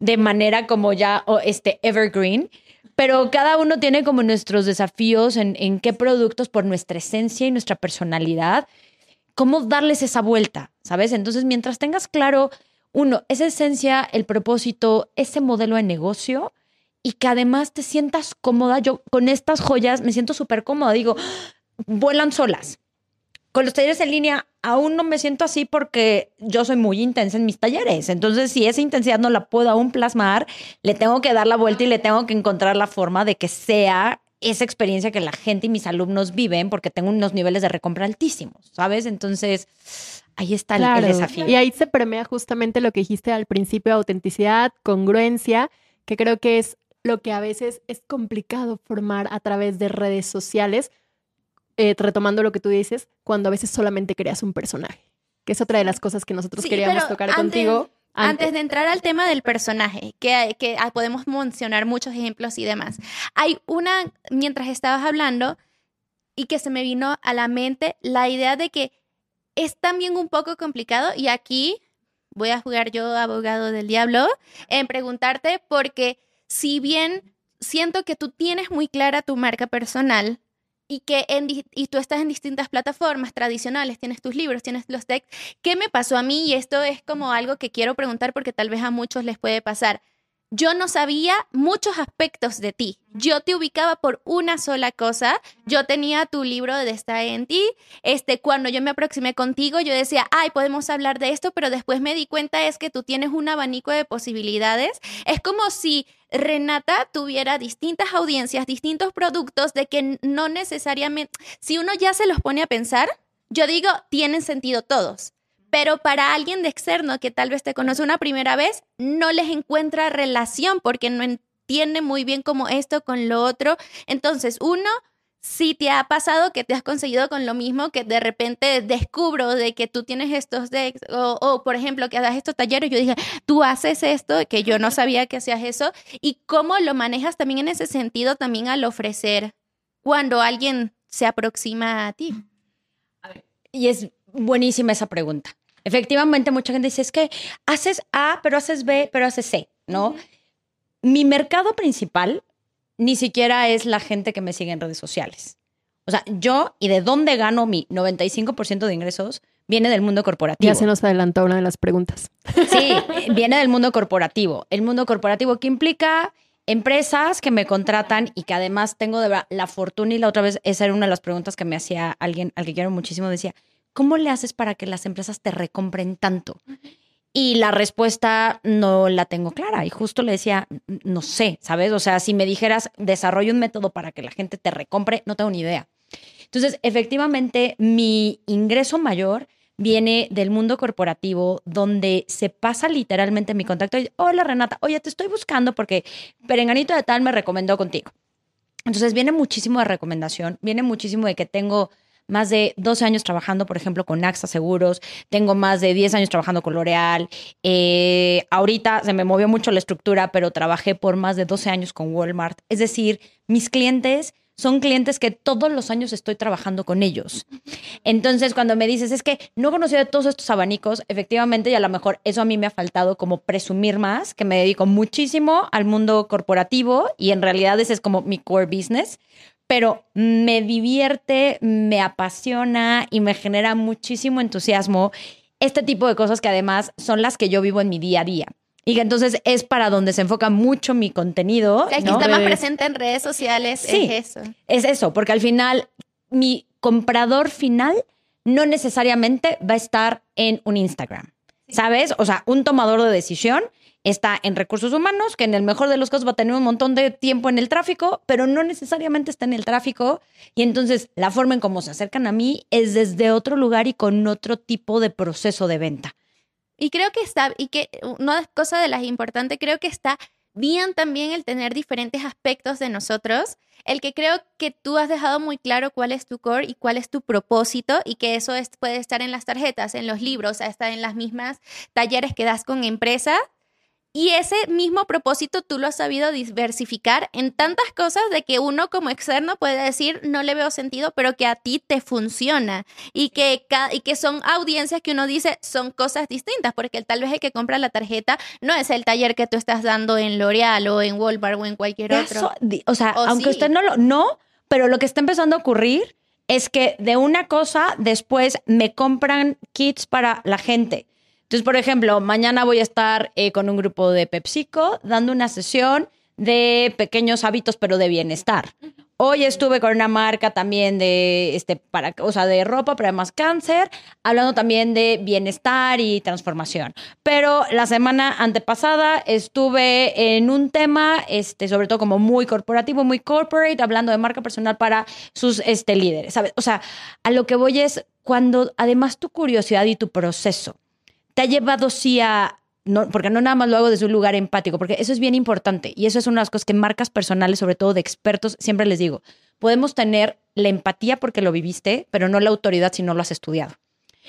de manera como ya este evergreen pero cada uno tiene como nuestros desafíos en, en qué productos por nuestra esencia y nuestra personalidad, cómo darles esa vuelta, ¿sabes? Entonces, mientras tengas claro, uno, esa esencia, el propósito, ese modelo de negocio y que además te sientas cómoda, yo con estas joyas me siento súper cómoda, digo, vuelan solas. Con los talleres en línea aún no me siento así porque yo soy muy intensa en mis talleres. Entonces, si esa intensidad no la puedo aún plasmar, le tengo que dar la vuelta y le tengo que encontrar la forma de que sea esa experiencia que la gente y mis alumnos viven porque tengo unos niveles de recompra altísimos, ¿sabes? Entonces, ahí está el, desafío. Y ahí se permea justamente lo que dijiste al principio, autenticidad, congruencia, que creo que es lo que a veces es complicado formar a través de redes sociales eh, retomando lo que tú dices, cuando a veces solamente creas un personaje, que es otra de las cosas que nosotros queríamos tocar contigo. Antes. de entrar al tema del personaje, que, que ah, podemos mencionar muchos ejemplos y demás, hay una, mientras estabas hablando, y que se me vino a la mente la idea de que es también un poco complicado, y aquí voy a jugar yo abogado del diablo, en preguntarte, porque si bien siento que tú tienes muy clara tu marca personal, y que y tú estás en distintas plataformas tradicionales, tienes tus libros, tienes los textos. ¿Qué me pasó a mí? Y esto es como algo que quiero preguntar porque tal vez a muchos les puede pasar. Yo no sabía muchos aspectos de ti. Yo te ubicaba por una sola cosa. Yo tenía tu libro de Está en ti. Este, cuando yo me aproximé contigo, yo decía, ay, podemos hablar de esto, pero después me di cuenta es que tú tienes un abanico de posibilidades. Es como si Renata tuviera distintas audiencias, distintos productos, de que no necesariamente, si uno ya se los pone a pensar, yo digo, tienen sentido todos. Pero para alguien de externo que tal vez te conoce una primera vez, no les encuentra relación porque no entiende muy bien cómo esto con lo otro. Entonces, uno, si te ha pasado que te has conseguido con lo mismo, que de repente descubro de que tú tienes estos decks, o, por ejemplo que hagas estos talleres, yo dije, tú haces esto, que yo no sabía que hacías eso, y cómo lo manejas también en ese sentido, también al ofrecer cuando alguien se aproxima a ti. Y es buenísima esa pregunta. Efectivamente, mucha gente dice, es que haces A, pero haces B, pero haces C, ¿no? Mi mercado principal ni siquiera es la gente que me sigue en redes sociales. O sea, yo y de dónde gano mi 95% de ingresos viene del mundo corporativo. Ya se nos adelantó una de las preguntas. Sí, viene del mundo corporativo. El mundo corporativo que implica empresas que me contratan y que además tengo de la fortuna y la otra vez esa era una de las preguntas que me hacía alguien al que quiero muchísimo decía, ¿cómo le haces para que las empresas te recompren tanto? Y la respuesta no la tengo clara. Y justo le decía, no sé, ¿sabes? O sea, si me dijeras, desarrollo un método para que la gente te recompre, no tengo ni idea. Entonces, efectivamente, mi ingreso mayor viene del mundo corporativo, donde se pasa literalmente mi contacto. y, Hola Renata, oye, te estoy buscando porque Perenganito de tal me recomendó contigo. Entonces viene muchísimo de recomendación, viene muchísimo de que tengo más de 12 años trabajando, por ejemplo, con AXA Seguros, tengo más de 10 años trabajando con L'Oreal, eh, ahorita se me movió mucho la estructura, pero trabajé por más de 12 años con Walmart. Es decir, mis clientes son clientes que todos los años estoy trabajando con ellos. Entonces, cuando me dices, es que no conocía todos estos abanicos, efectivamente, y a lo mejor eso a mí me ha faltado como presumir más, que me dedico muchísimo al mundo corporativo y en realidad ese es como mi core business, pero me divierte, me apasiona y me genera muchísimo entusiasmo este tipo de cosas que además son las que yo vivo en mi día a día. Y que entonces es para donde se enfoca mucho mi contenido. Que aquí ¿no? está más Es- presente en redes sociales, Sí. es eso. Es eso, porque al final mi comprador final no necesariamente va a estar en un Instagram, ¿sabes? O sea, un tomador de decisión está en recursos humanos, que en el mejor de los casos va a tener un montón de tiempo en el tráfico, pero no necesariamente está en el tráfico. Y entonces la forma en cómo se acercan a mí es desde otro lugar y con otro tipo de proceso de venta. Y creo que está, y que una cosa de las importantes, creo que está bien también el tener diferentes aspectos de nosotros, el que creo que tú has dejado muy claro cuál es tu core y cuál es tu propósito y que eso es- puede estar en las tarjetas, en los libros, hasta en las mismas talleres que das con empresas. Y ese mismo propósito tú lo has sabido diversificar en tantas cosas de que uno como externo puede decir no le veo sentido, pero que a ti te funciona y que, y que son audiencias que uno dice son cosas distintas, porque tal vez el que compra la tarjeta no es el taller que tú estás dando en L'Oreal o en Walmart o en cualquier otro. Eso, o sea, O aunque sí. usted no lo, no, pero lo que está empezando a ocurrir es que de una cosa después me compran kits para la gente. Entonces, por ejemplo, mañana voy a estar eh, con un grupo de PepsiCo dando una sesión de pequeños hábitos, pero de bienestar. Hoy estuve con una marca también de, este, para, o sea, de ropa, pero además cáncer, hablando también de bienestar y transformación. Pero la semana antepasada estuve en un tema, este, sobre todo como muy corporativo, muy corporate, hablando de marca personal para sus este, líderes, ¿sabes? O sea, a lo que voy es cuando además tu curiosidad y tu proceso te ha llevado sí a... No, porque no nada más lo hago desde un lugar empático, porque eso es bien importante y eso es una de las cosas que marcas personales, sobre todo de expertos, siempre les digo, podemos tener la empatía porque lo viviste, pero no la autoridad si no lo has estudiado.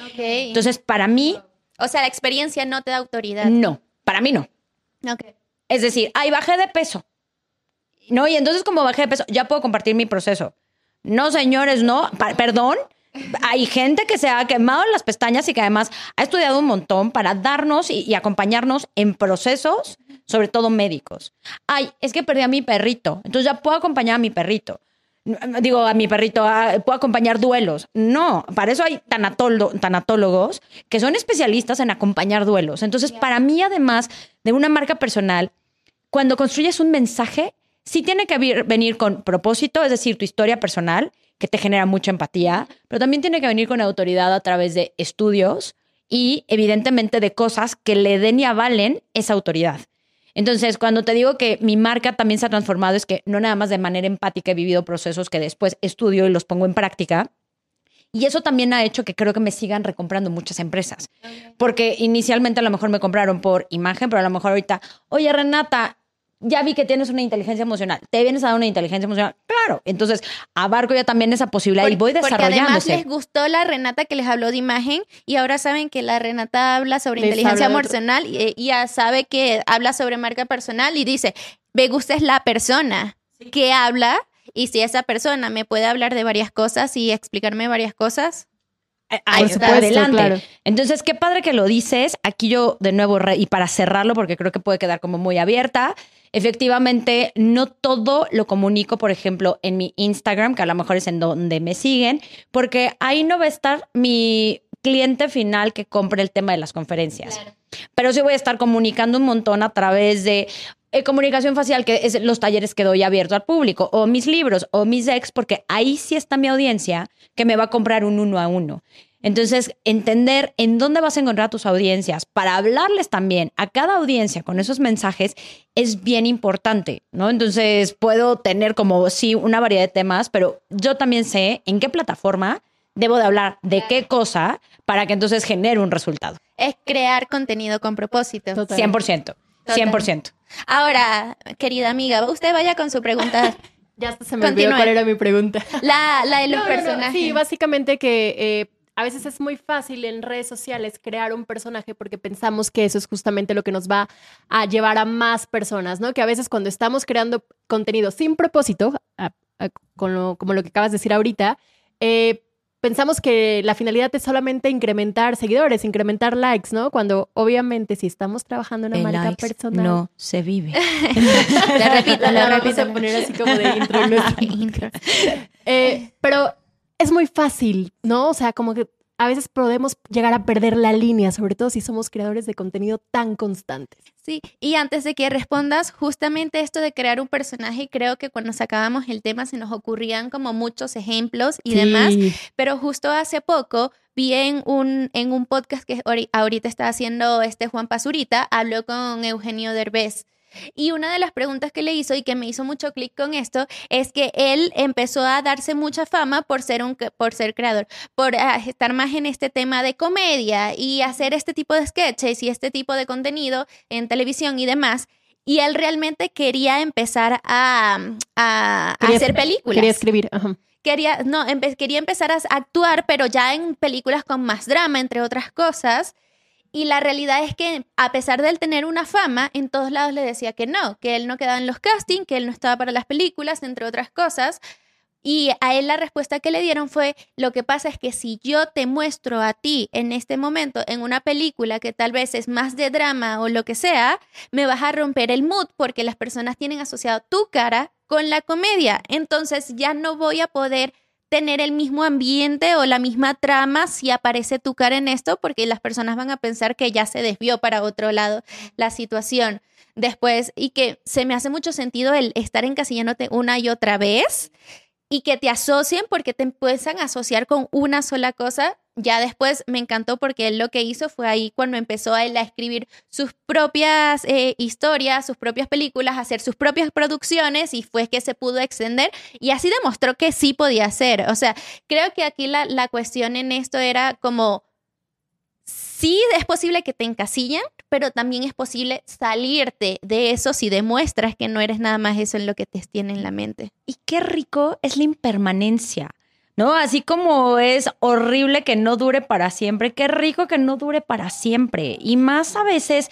Ok. Entonces, para mí, o sea, la experiencia no te da autoridad. no, para mí no. Ok. Es decir, ay, bajé de peso. No, y entonces como bajé de peso, ya puedo compartir mi proceso. No, señores, no. Pa- perdón. Hay gente que se ha quemado las pestañas y que además ha estudiado un montón para darnos y, y acompañarnos en procesos, sobre todo médicos. Ay, es que perdí a mi perrito, entonces ya puedo acompañar a mi perrito. Digo, a mi perrito, ah, puedo acompañar duelos. No, para eso hay tanatólogos que son especialistas en acompañar duelos. Entonces, para mí, además de una marca personal, cuando construyes un mensaje, sí tiene que venir con propósito, es decir, tu historia personal, que te genera mucha empatía, pero también tiene que venir con autoridad a través de estudios y, evidentemente, de cosas que le den y avalen esa autoridad. Entonces, cuando te digo que mi marca también se ha transformado, es que no nada más de manera empática he vivido procesos que después estudio y los pongo en práctica. Y eso también ha hecho que creo que me sigan recomprando muchas empresas. Porque inicialmente a lo mejor me compraron por imagen, pero a lo mejor ahorita, oye Renata, ya vi que tienes una inteligencia emocional. ¿Te vienes a dar una inteligencia emocional? Claro. Entonces, abarco ya también esa posibilidad y voy Porque además desarrollándose. les gustó la Renata que les habló de imagen y ahora saben que la Renata habla sobre Les inteligencia habla emocional y, y ya sabe que habla sobre marca personal y dice, me gusta es la persona que habla y si esa persona me puede hablar de varias cosas y explicarme varias cosas. Eh, Ahí está. adelante. claro. Entonces, qué padre que lo dices. Aquí yo, de nuevo, re- y para cerrarlo, porque creo que puede quedar como muy abierta, efectivamente, no todo lo comunico, por ejemplo, en mi Instagram, que a lo mejor es en donde me siguen, porque ahí no va a estar mi cliente final que compre el tema de las conferencias. Pero sí voy a estar comunicando un montón a través de eh, comunicación facial, que es los talleres que doy abierto al público, o mis libros, o mis ex, porque ahí sí está mi audiencia que me va a comprar un uno a uno. Entonces, entender en dónde vas a encontrar tus audiencias para hablarles también a cada audiencia con esos mensajes es bien importante, ¿no? Entonces, puedo tener como, sí, una variedad de temas, pero yo también sé en qué plataforma debo de hablar de qué cosa para que entonces genere un resultado. Es crear contenido con propósito. Total. 100%. 100%. Ahora, querida amiga, usted vaya con su pregunta. Ya se me olvidó Continúa. cuál era mi pregunta. La, la de los No, no, no, personajes. Sí, básicamente que eh, a veces es muy fácil en redes sociales crear un personaje porque pensamos que eso es justamente lo que nos va a llevar a más personas, ¿no? Que a veces cuando estamos creando contenido sin propósito, a- a- con lo- como lo que acabas de decir ahorita, eh, pensamos que la finalidad es solamente incrementar seguidores, incrementar likes, ¿no? Cuando obviamente si estamos trabajando en una marca likes personal... no se vive. Le repito, La le vamos repito. a poner así como de intro Intro. Eh, pero es muy fácil, ¿no? O sea, como que a veces podemos llegar a perder la línea, sobre todo si somos creadores de contenido tan constantes. Sí, y antes de que respondas, justamente esto de crear un personaje, creo que cuando sacábamos el tema se nos ocurrían como muchos ejemplos y demás, pero justo hace poco vi en un, en un podcast que ahori- ahorita está haciendo este Juan Pazurita, habló con Eugenio Derbez. Y una de las preguntas que le hizo y que me hizo mucho clic con esto es que él empezó a darse mucha fama por ser un por ser creador, por ah, estar más en este tema de comedia y hacer este tipo de sketches y este tipo de contenido en televisión y demás. Y él realmente quería empezar a, a- hacer películas Quería escribir, ajá. quería, no, empe- quería empezar a actuar, pero ya en películas con más drama, entre otras cosas. Y la realidad es que, a pesar de él tener una fama, en todos lados le decía que no, que él no quedaba en los castings, que él no estaba para las películas, entre otras cosas. Y a él la respuesta que le dieron fue, lo que pasa es que si yo te muestro a ti en este momento en una película que tal vez es más de drama o lo que sea, me vas a romper el mood porque las personas tienen asociado tu cara con la comedia. Entonces ya no voy a poder tener el mismo ambiente o la misma trama si aparece tu cara en esto porque las personas van a pensar que ya se desvió para otro lado la situación. Después y que se me hace mucho sentido el estar encasillándote una y otra vez y que te asocien porque te empiezan a asociar con una sola cosa. Ya después me encantó porque él lo que hizo fue ahí cuando empezó a él a escribir sus propias eh, historias, sus propias películas, hacer sus propias producciones y fue que se pudo extender y así demostró que sí podía hacer. O sea, creo que aquí la, la cuestión en esto era como, sí es posible que te encasillen, pero también es posible salirte de eso si demuestras que no eres nada más eso en lo que te tiene en la mente. Y qué rico es la impermanencia, ¿no? Así como es horrible que no dure para siempre, qué rico que no dure para siempre. Y más a veces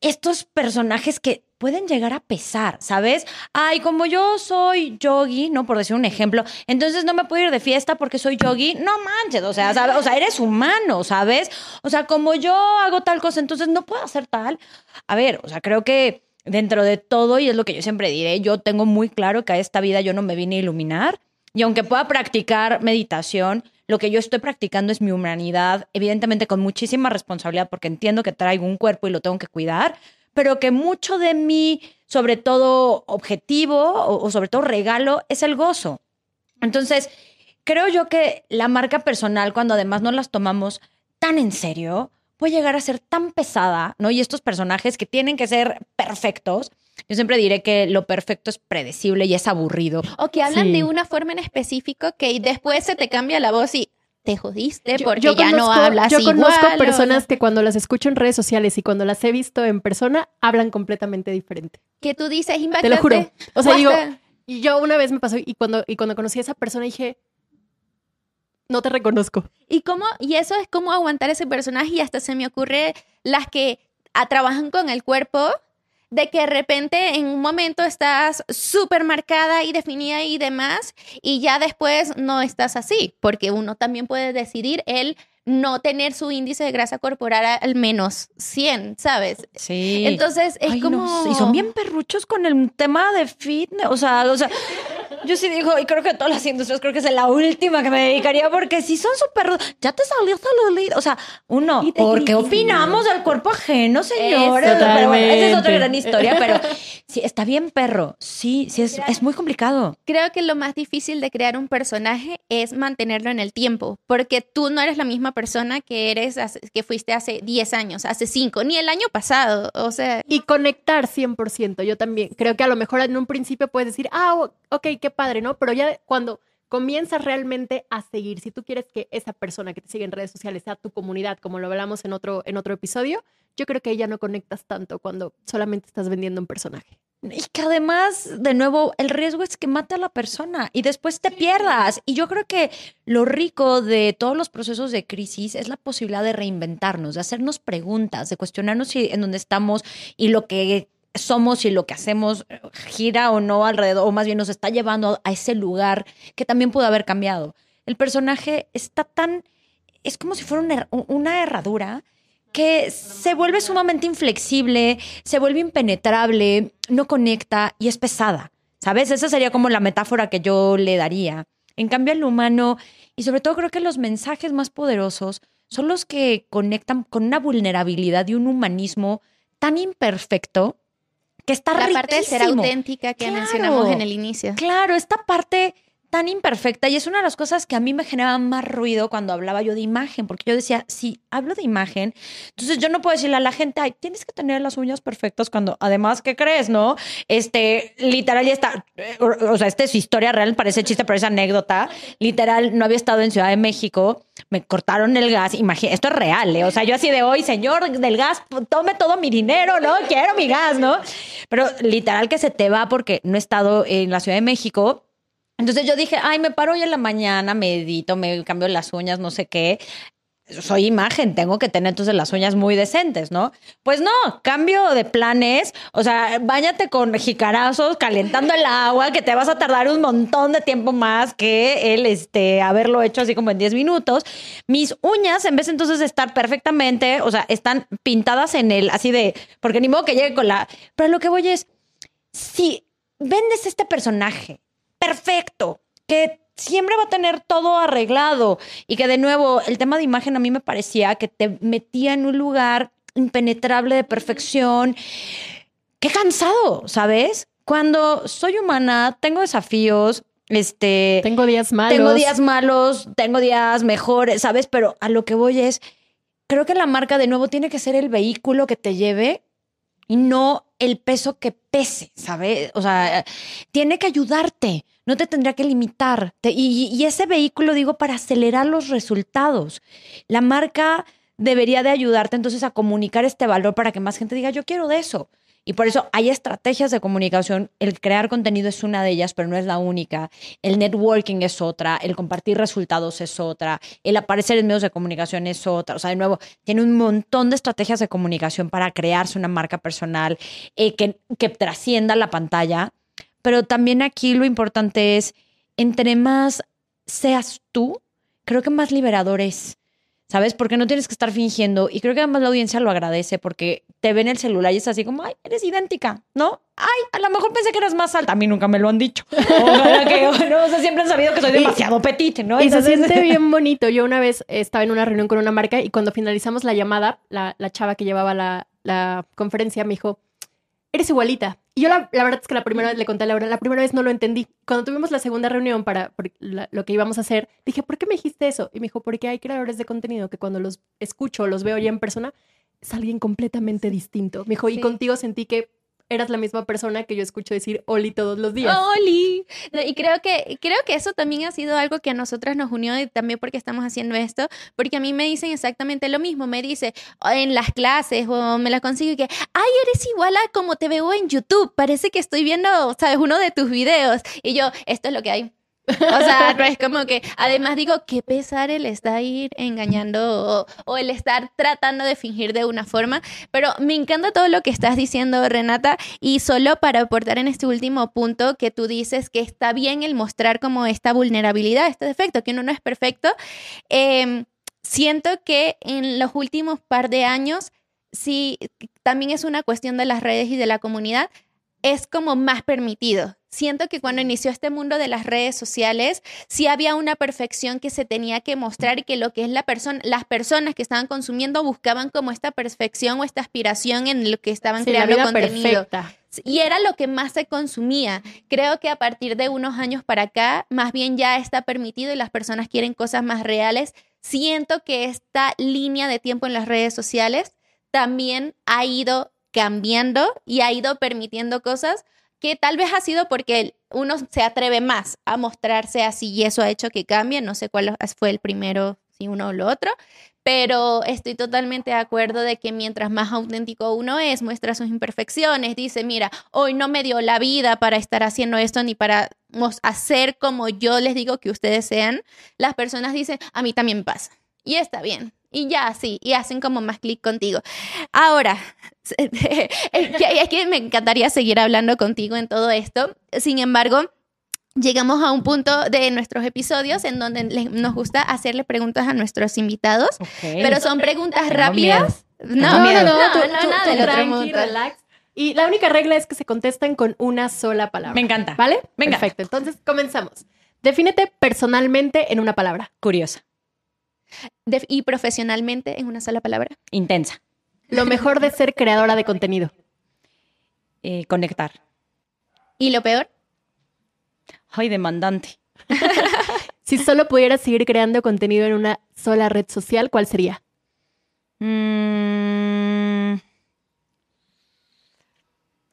estos personajes que pueden llegar a pesar, ¿sabes? Ay, como yo soy yogi, ¿no? Por decir un ejemplo, entonces no me puedo ir de fiesta porque soy yogi. No manches, o sea, ¿sabes? O sea, eres humano, ¿sabes? O sea, como yo hago tal cosa, entonces no puedo hacer tal. A ver, o sea, creo que dentro de todo, y es lo que yo siempre diré, yo tengo muy claro que a esta vida yo no me vine a iluminar. Y aunque pueda practicar meditación, lo que yo estoy practicando es mi humanidad, evidentemente con muchísima responsabilidad porque entiendo que traigo un cuerpo y lo tengo que cuidar, pero que mucho de mi, sobre todo objetivo o, o sobre todo regalo, es el gozo. Entonces, creo yo que la marca personal, cuando además no las tomamos tan en serio, puede llegar a ser tan pesada, ¿no? Y estos personajes que tienen que ser perfectos, yo siempre diré que lo perfecto es predecible y es aburrido. O que hablan Sí. de una forma en específico que después se te cambia la voz y te jodiste porque yo ya no hablas Yo conozco igual, o- personas que cuando las escucho en redes sociales y cuando las he visto en persona, hablan completamente diferente. que tú dices Te impactante. lo juro. O sea, digo, yo una vez me pasó y cuando, y cuando conocí a esa persona dije, no te reconozco. Y cómo, y eso es cómo aguantar ese personaje y hasta se me ocurre las que ah, trabajan con el cuerpo, de que de repente en un momento estás súper marcada y definida y demás, y ya después no estás así, porque uno también puede decidir el no tener su índice de grasa corporal al menos 100, ¿sabes? Sí. Entonces es Ay, no como... sé, y son bien perruchos con el tema de fitness. O sea, o sea, yo sí digo, y creo que todas las industrias, creo que es la última que me dedicaría, porque si son súper. Ya te salió celulite. O sea, uno, ¿por qué opinamos del cuerpo ajeno, señores? Pero bueno, esa es otra gran historia, pero sí, está bien perro. Sí, sí, es, es muy complicado. Creo que lo más difícil de crear un personaje es mantenerlo en el tiempo, porque tú no eres la misma persona que eres que fuiste hace 10 años, hace 5, ni el año pasado, o sea, Y conectar 100%. Yo también creo que a lo mejor en un principio puedes decir, ah, ok, qué padre, ¿no? Pero ya cuando comienzas realmente a seguir. Si tú quieres que esa persona que te sigue en redes sociales sea tu comunidad, como lo hablamos en otro, en otro episodio, yo creo que ya no conectas tanto cuando solamente estás vendiendo un personaje. Y que además, de nuevo, el riesgo es que mate a la persona y después te pierdas. Y yo creo que lo rico de todos los procesos de crisis es la posibilidad de reinventarnos, de hacernos preguntas, de cuestionarnos si en dónde estamos y lo que somos y lo que hacemos eh, gira o no alrededor, o más bien nos está llevando a ese lugar que también pudo haber cambiado. El personaje está tan, es como si fuera una, herradura que se vuelve sumamente inflexible, se vuelve impenetrable, no conecta y es pesada. ¿Sabes? Esa sería como la metáfora que yo le daría. En cambio, el humano, y sobre todo creo que los mensajes más poderosos son los que conectan con una vulnerabilidad y un humanismo tan imperfecto que está La parte de ser auténtica que Claro. mencionamos en el inicio. Claro, esta parte tan imperfecta y es una de las cosas que a mí me generaba más ruido cuando hablaba yo de imagen, porque yo decía, si hablo de imagen, entonces yo no puedo decirle a la gente, ay, tienes que tener las uñas perfectas cuando, además, ¿qué crees, no? Este, literal, ya está, o, sea, esta es historia real, parece chiste, pero es anécdota. Literal, no había estado en Ciudad de México, me cortaron el gas, imagínate, esto es real, ¿eh? O sea, yo así de hoy, señor del gas, tome todo mi dinero, ¿no? Quiero mi gas, ¿no? Pero literal que se te va porque no he estado en la Ciudad de México. Entonces yo dije, ay, me paro hoy en la mañana, medito, me cambio las uñas, no sé qué. Soy imagen, tengo que tener entonces las uñas muy decentes, ¿no? Pues no, cambio de planes, o sea, bañate con jicarazos, calentando el agua, que te vas a tardar un montón de tiempo más que el este, haberlo hecho así como en 10 minutos. Mis uñas, en vez entonces de estar perfectamente, o sea, están pintadas en el, así de, porque ni modo que llegue con la... Pero lo que voy es, si vendes este personaje perfecto, que siempre va a tener todo arreglado y que de nuevo el tema de imagen a mí me parecía que te metía en un lugar impenetrable de perfección. Qué cansado, ¿sabes? Cuando soy humana, tengo desafíos, este, Tengo días malos. tengo días malos, tengo días mejores, ¿sabes? Pero a lo que voy es, creo que la marca de nuevo tiene que ser el vehículo que te lleve y no el peso que pese, ¿sabes? O sea, tiene que ayudarte, no te tendría que limitar. Y, y ese vehículo, digo, para acelerar los resultados. La marca debería de ayudarte entonces a comunicar este valor para que más gente diga, yo quiero de eso. Y por eso hay estrategias de comunicación. El crear contenido es una de ellas, pero no es la única. El networking es otra. El compartir resultados es otra. El aparecer en medios de comunicación es otra. O sea, de nuevo, tiene un montón de estrategias de comunicación para crearse una marca personal eh, que, que trascienda la pantalla. Pero también aquí lo importante es, entre más seas tú, creo que más liberador es. ¿Sabes? Porque no tienes que estar fingiendo. Y creo que además la audiencia lo agradece porque te ven el celular y es así como, ay, eres idéntica, ¿no? Ay, a lo mejor pensé que eras más alta. A mí nunca me lo han dicho. Ojalá que, no, o sea, siempre han sabido que soy demasiado petite, ¿no? Y se siente bien bonito. Yo una vez estaba en una reunión con una marca y cuando finalizamos la llamada, la, la chava que llevaba la, la conferencia me dijo, eres igualita. Y yo la, la verdad es que la primera vez le conté a Laura, la primera vez no lo entendí. Cuando tuvimos la segunda reunión para la- lo que íbamos a hacer, dije, ¿por qué me dijiste eso? Y me dijo, porque hay creadores de contenido que cuando los escucho, los veo ya en persona, es alguien completamente distinto. Me dijo, y contigo sentí que eras la misma persona que yo escucho decir Oli todos los días. ¡Oli! Y creo que, creo que eso también ha sido algo que a nosotras nos unió también porque estamos haciendo esto, porque a mí me dicen exactamente lo mismo, me dice en las clases o me la consigo y que, ay, eres igual a como te veo en YouTube, parece que estoy viendo, sabes, uno de tus videos y yo, esto es lo que hay. O sea, es como que, además digo, qué pesar el estar engañando o, el estar tratando de fingir de una forma, pero me encanta todo lo que estás diciendo, Renata, y solo para aportar en este último punto que tú dices que está bien el mostrar como esta vulnerabilidad, este defecto, que uno no es perfecto, eh, siento que en los últimos par de años, sí, también es una cuestión de las redes y de la comunidad, es como más permitido. Siento que cuando inició este mundo de las redes sociales, sí había una perfección que se tenía que mostrar y que lo que es la persona, las personas que estaban consumiendo buscaban como esta perfección o esta aspiración en lo que estaban Sí, la creando vida contenido. perfecta. Y era lo que más se consumía. Creo que a partir de unos años para acá, más bien ya está permitido y las personas quieren cosas más reales. Siento que esta línea de tiempo en las redes sociales también ha ido cambiando y ha ido permitiendo cosas que tal vez ha sido porque uno se atreve más a mostrarse así y eso ha hecho que cambie. No sé cuál fue el primero, si uno o lo otro, pero estoy totalmente de acuerdo de que mientras más auténtico uno es, muestra sus imperfecciones, dice, mira, hoy no me dio la vida para estar haciendo esto ni para hacer como yo les digo que ustedes sean, las personas dicen, a mí también pasa. Y está bien, y ya, sí, y hacen como más clic contigo. Ahora, es que me encantaría seguir hablando contigo en todo esto. Sin embargo, llegamos a un punto de nuestros episodios en donde nos gusta hacerle preguntas a nuestros invitados, pero son preguntas rápidas. No, no, no, no, relax. Y la única regla es que se contestan con una sola palabra. Me encanta. ¿Vale? Venga. Perfecto. Entonces, comenzamos. Defínete personalmente en una palabra. Curiosa. Y profesionalmente en una sola palabra. Intensa. Lo mejor de ser creadora de contenido. Eh, conectar. ¿Y lo peor? Ay, demandante. si solo pudieras seguir creando contenido en una sola red social, ¿cuál sería? Mm,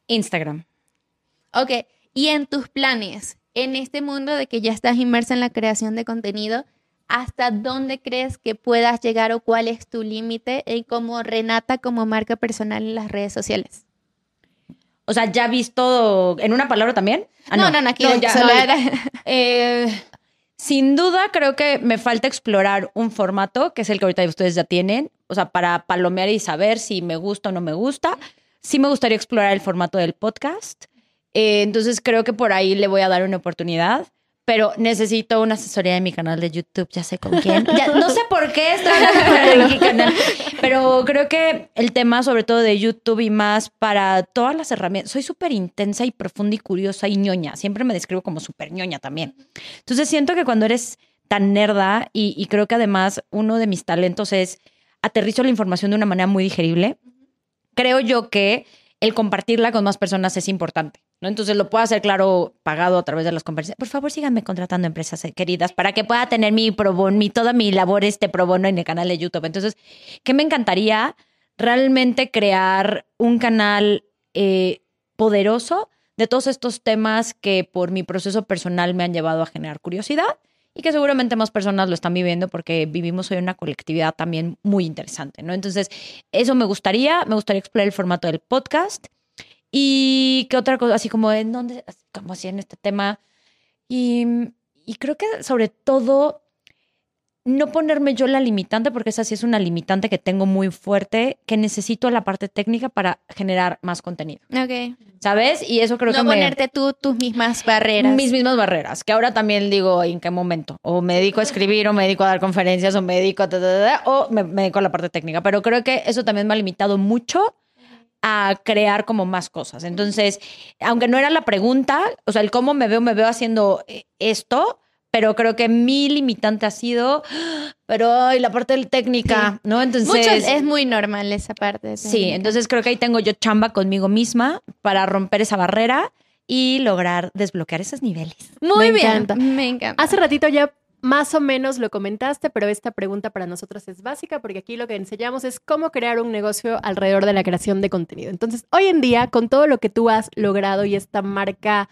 Instagram. Ok, y en tus planes, en este mundo de que ya estás inmersa en la creación de contenido, ¿hasta dónde crees que puedas llegar o cuál es tu límite como Renata como marca personal en las redes sociales? O sea, ya visto en una palabra también. Ah, no, no, no, aquí ya, solo era. Eh, sin duda, creo que me falta explorar un formato, que es el que ahorita ustedes ya tienen, o sea, para palomear y saber si me gusta o no me gusta. Sí me gustaría explorar el formato del podcast. Eh, entonces creo que por ahí le voy a dar una oportunidad pero necesito una asesoría de mi canal de YouTube, ya sé con quién. no sé por qué estoy de mi canal, pero creo que el tema sobre todo de YouTube y más para todas las herramientas, soy súper intensa y profunda y curiosa y ñoña, siempre me describo como súper ñoña también. Entonces siento que cuando eres tan nerda y, y creo que además uno de mis talentos es aterrizo la información de una manera muy digerible, creo yo que el compartirla con más personas es importante. ¿no? Entonces lo puedo hacer, claro, pagado a través de las conferencias. Por favor, síganme contratando empresas eh, queridas para que pueda tener mi pro mi, toda mi labor este pro bono en el canal de YouTube. Entonces, ¿qué me encantaría? Realmente crear un canal eh, poderoso de todos estos temas que por mi proceso personal me han llevado a generar curiosidad y que seguramente más personas lo están viviendo porque vivimos hoy una colectividad también muy interesante, ¿no? Entonces, eso me gustaría, me gustaría explorar el formato del podcast y qué otra cosa, así como en dónde, como así en este tema. Y, y creo que sobre todo no ponerme yo la limitante, porque esa sí es una limitante que tengo muy fuerte, que necesito la parte técnica para generar más contenido. Ok. ¿Sabes? Y eso creo que no ponerte tú tus mismas barreras. Mis mismas barreras, que ahora también digo en qué momento. O me dedico a escribir, o me dedico a dar conferencias, o me dedico a... o me, me dedico a la parte técnica. Pero creo que eso también me ha limitado mucho a crear como más cosas. Entonces, aunque no era la pregunta, o sea, el cómo me veo, me veo haciendo eh, esto, pero creo que mi limitante ha sido, pero ay, la parte del técnica, ¿no? Entonces es muy normal esa parte. Sí, entonces creo que ahí tengo yo chamba conmigo misma para romper esa barrera y lograr desbloquear esos niveles. Muy bien, me encanta. Hace ratito ya más o menos lo comentaste, pero esta pregunta para nosotros es básica porque aquí lo que enseñamos es cómo crear un negocio alrededor de la creación de contenido. Entonces, hoy en día, con todo lo que tú has logrado y esta marca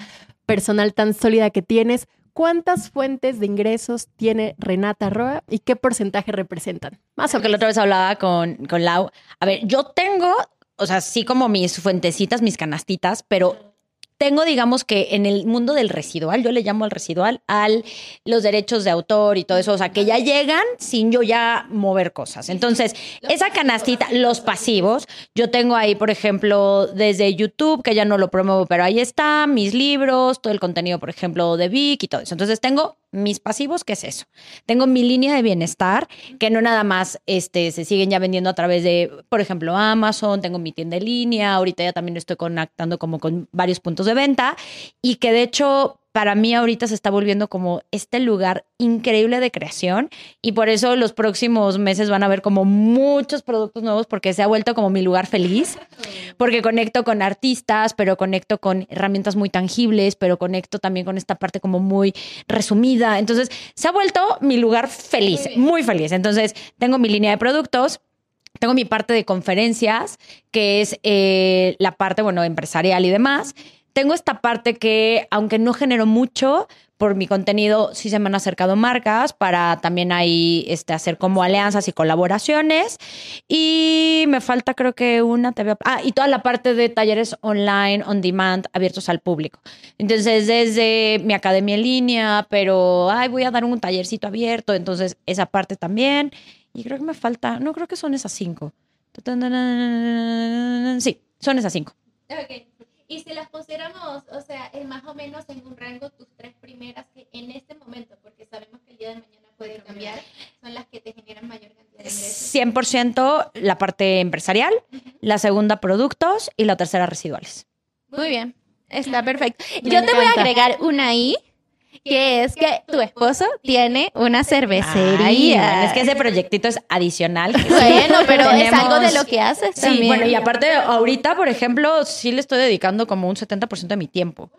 personal tan sólida que tienes, ¿cuántas fuentes de ingresos tiene Renata Roa y qué porcentaje representan? Más o menos. que la otra vez hablaba con, con Lau. A ver, yo tengo, o sea, sí como mis fuentecitas, mis canastitas, pero tengo, digamos que en el mundo del residual, yo le llamo al residual, al los derechos de autor y todo eso, o sea, que ya llegan sin yo ya mover cosas. Entonces, esa canastita, los pasivos, yo tengo ahí, por ejemplo, desde YouTube, que ya no lo promuevo, pero ahí está, mis libros, todo el contenido, por ejemplo, de Vic y todo eso. Entonces, tengo mis pasivos, ¿qué es eso? Tengo mi línea de bienestar, que no nada más este, se siguen ya vendiendo a través de, por ejemplo, Amazon, tengo mi tienda en línea, ahorita ya también estoy conectando como con varios puntos de venta y que de hecho para mí ahorita se está volviendo como este lugar increíble de creación y por eso los próximos meses van a ver como muchos productos nuevos porque se ha vuelto como mi lugar feliz, porque conecto con artistas, pero conecto con herramientas muy tangibles, pero conecto también con esta parte como muy resumida. Entonces, se ha vuelto mi lugar feliz, muy feliz. Entonces, tengo mi línea de productos. Tengo mi parte de conferencias, que es eh, la parte, bueno, empresarial y demás tengo esta parte que, aunque no genero mucho, por mi contenido sí se me han acercado marcas para también ahí este, hacer como alianzas y colaboraciones. Y me falta creo que una TV. Ah, y toda la parte de talleres online, on demand, abiertos al público. Entonces, desde mi academia en línea, pero, ay, voy a dar un tallercito abierto. Entonces, esa parte también. Y creo que me falta, no creo que son esas cinco. Sí, son esas cinco. Ok. Y si las pusiéramos, o sea, es más o menos en un rango tus tres primeras que en este momento, porque sabemos que el día de mañana puede cambiar, son las que te generan mayor cantidad de ingresos. 100% la parte empresarial, la segunda productos y la tercera residuales. Muy bien, está perfecto. Yo te voy a agregar una ahí, que es que tu esposo tiene una cervecería. Ay, bueno, es que ese proyectito es adicional. Bueno, pero es algo de lo que haces Sí, también. bueno, y aparte, ahorita, por ejemplo, sí le estoy dedicando como un 70% de mi tiempo.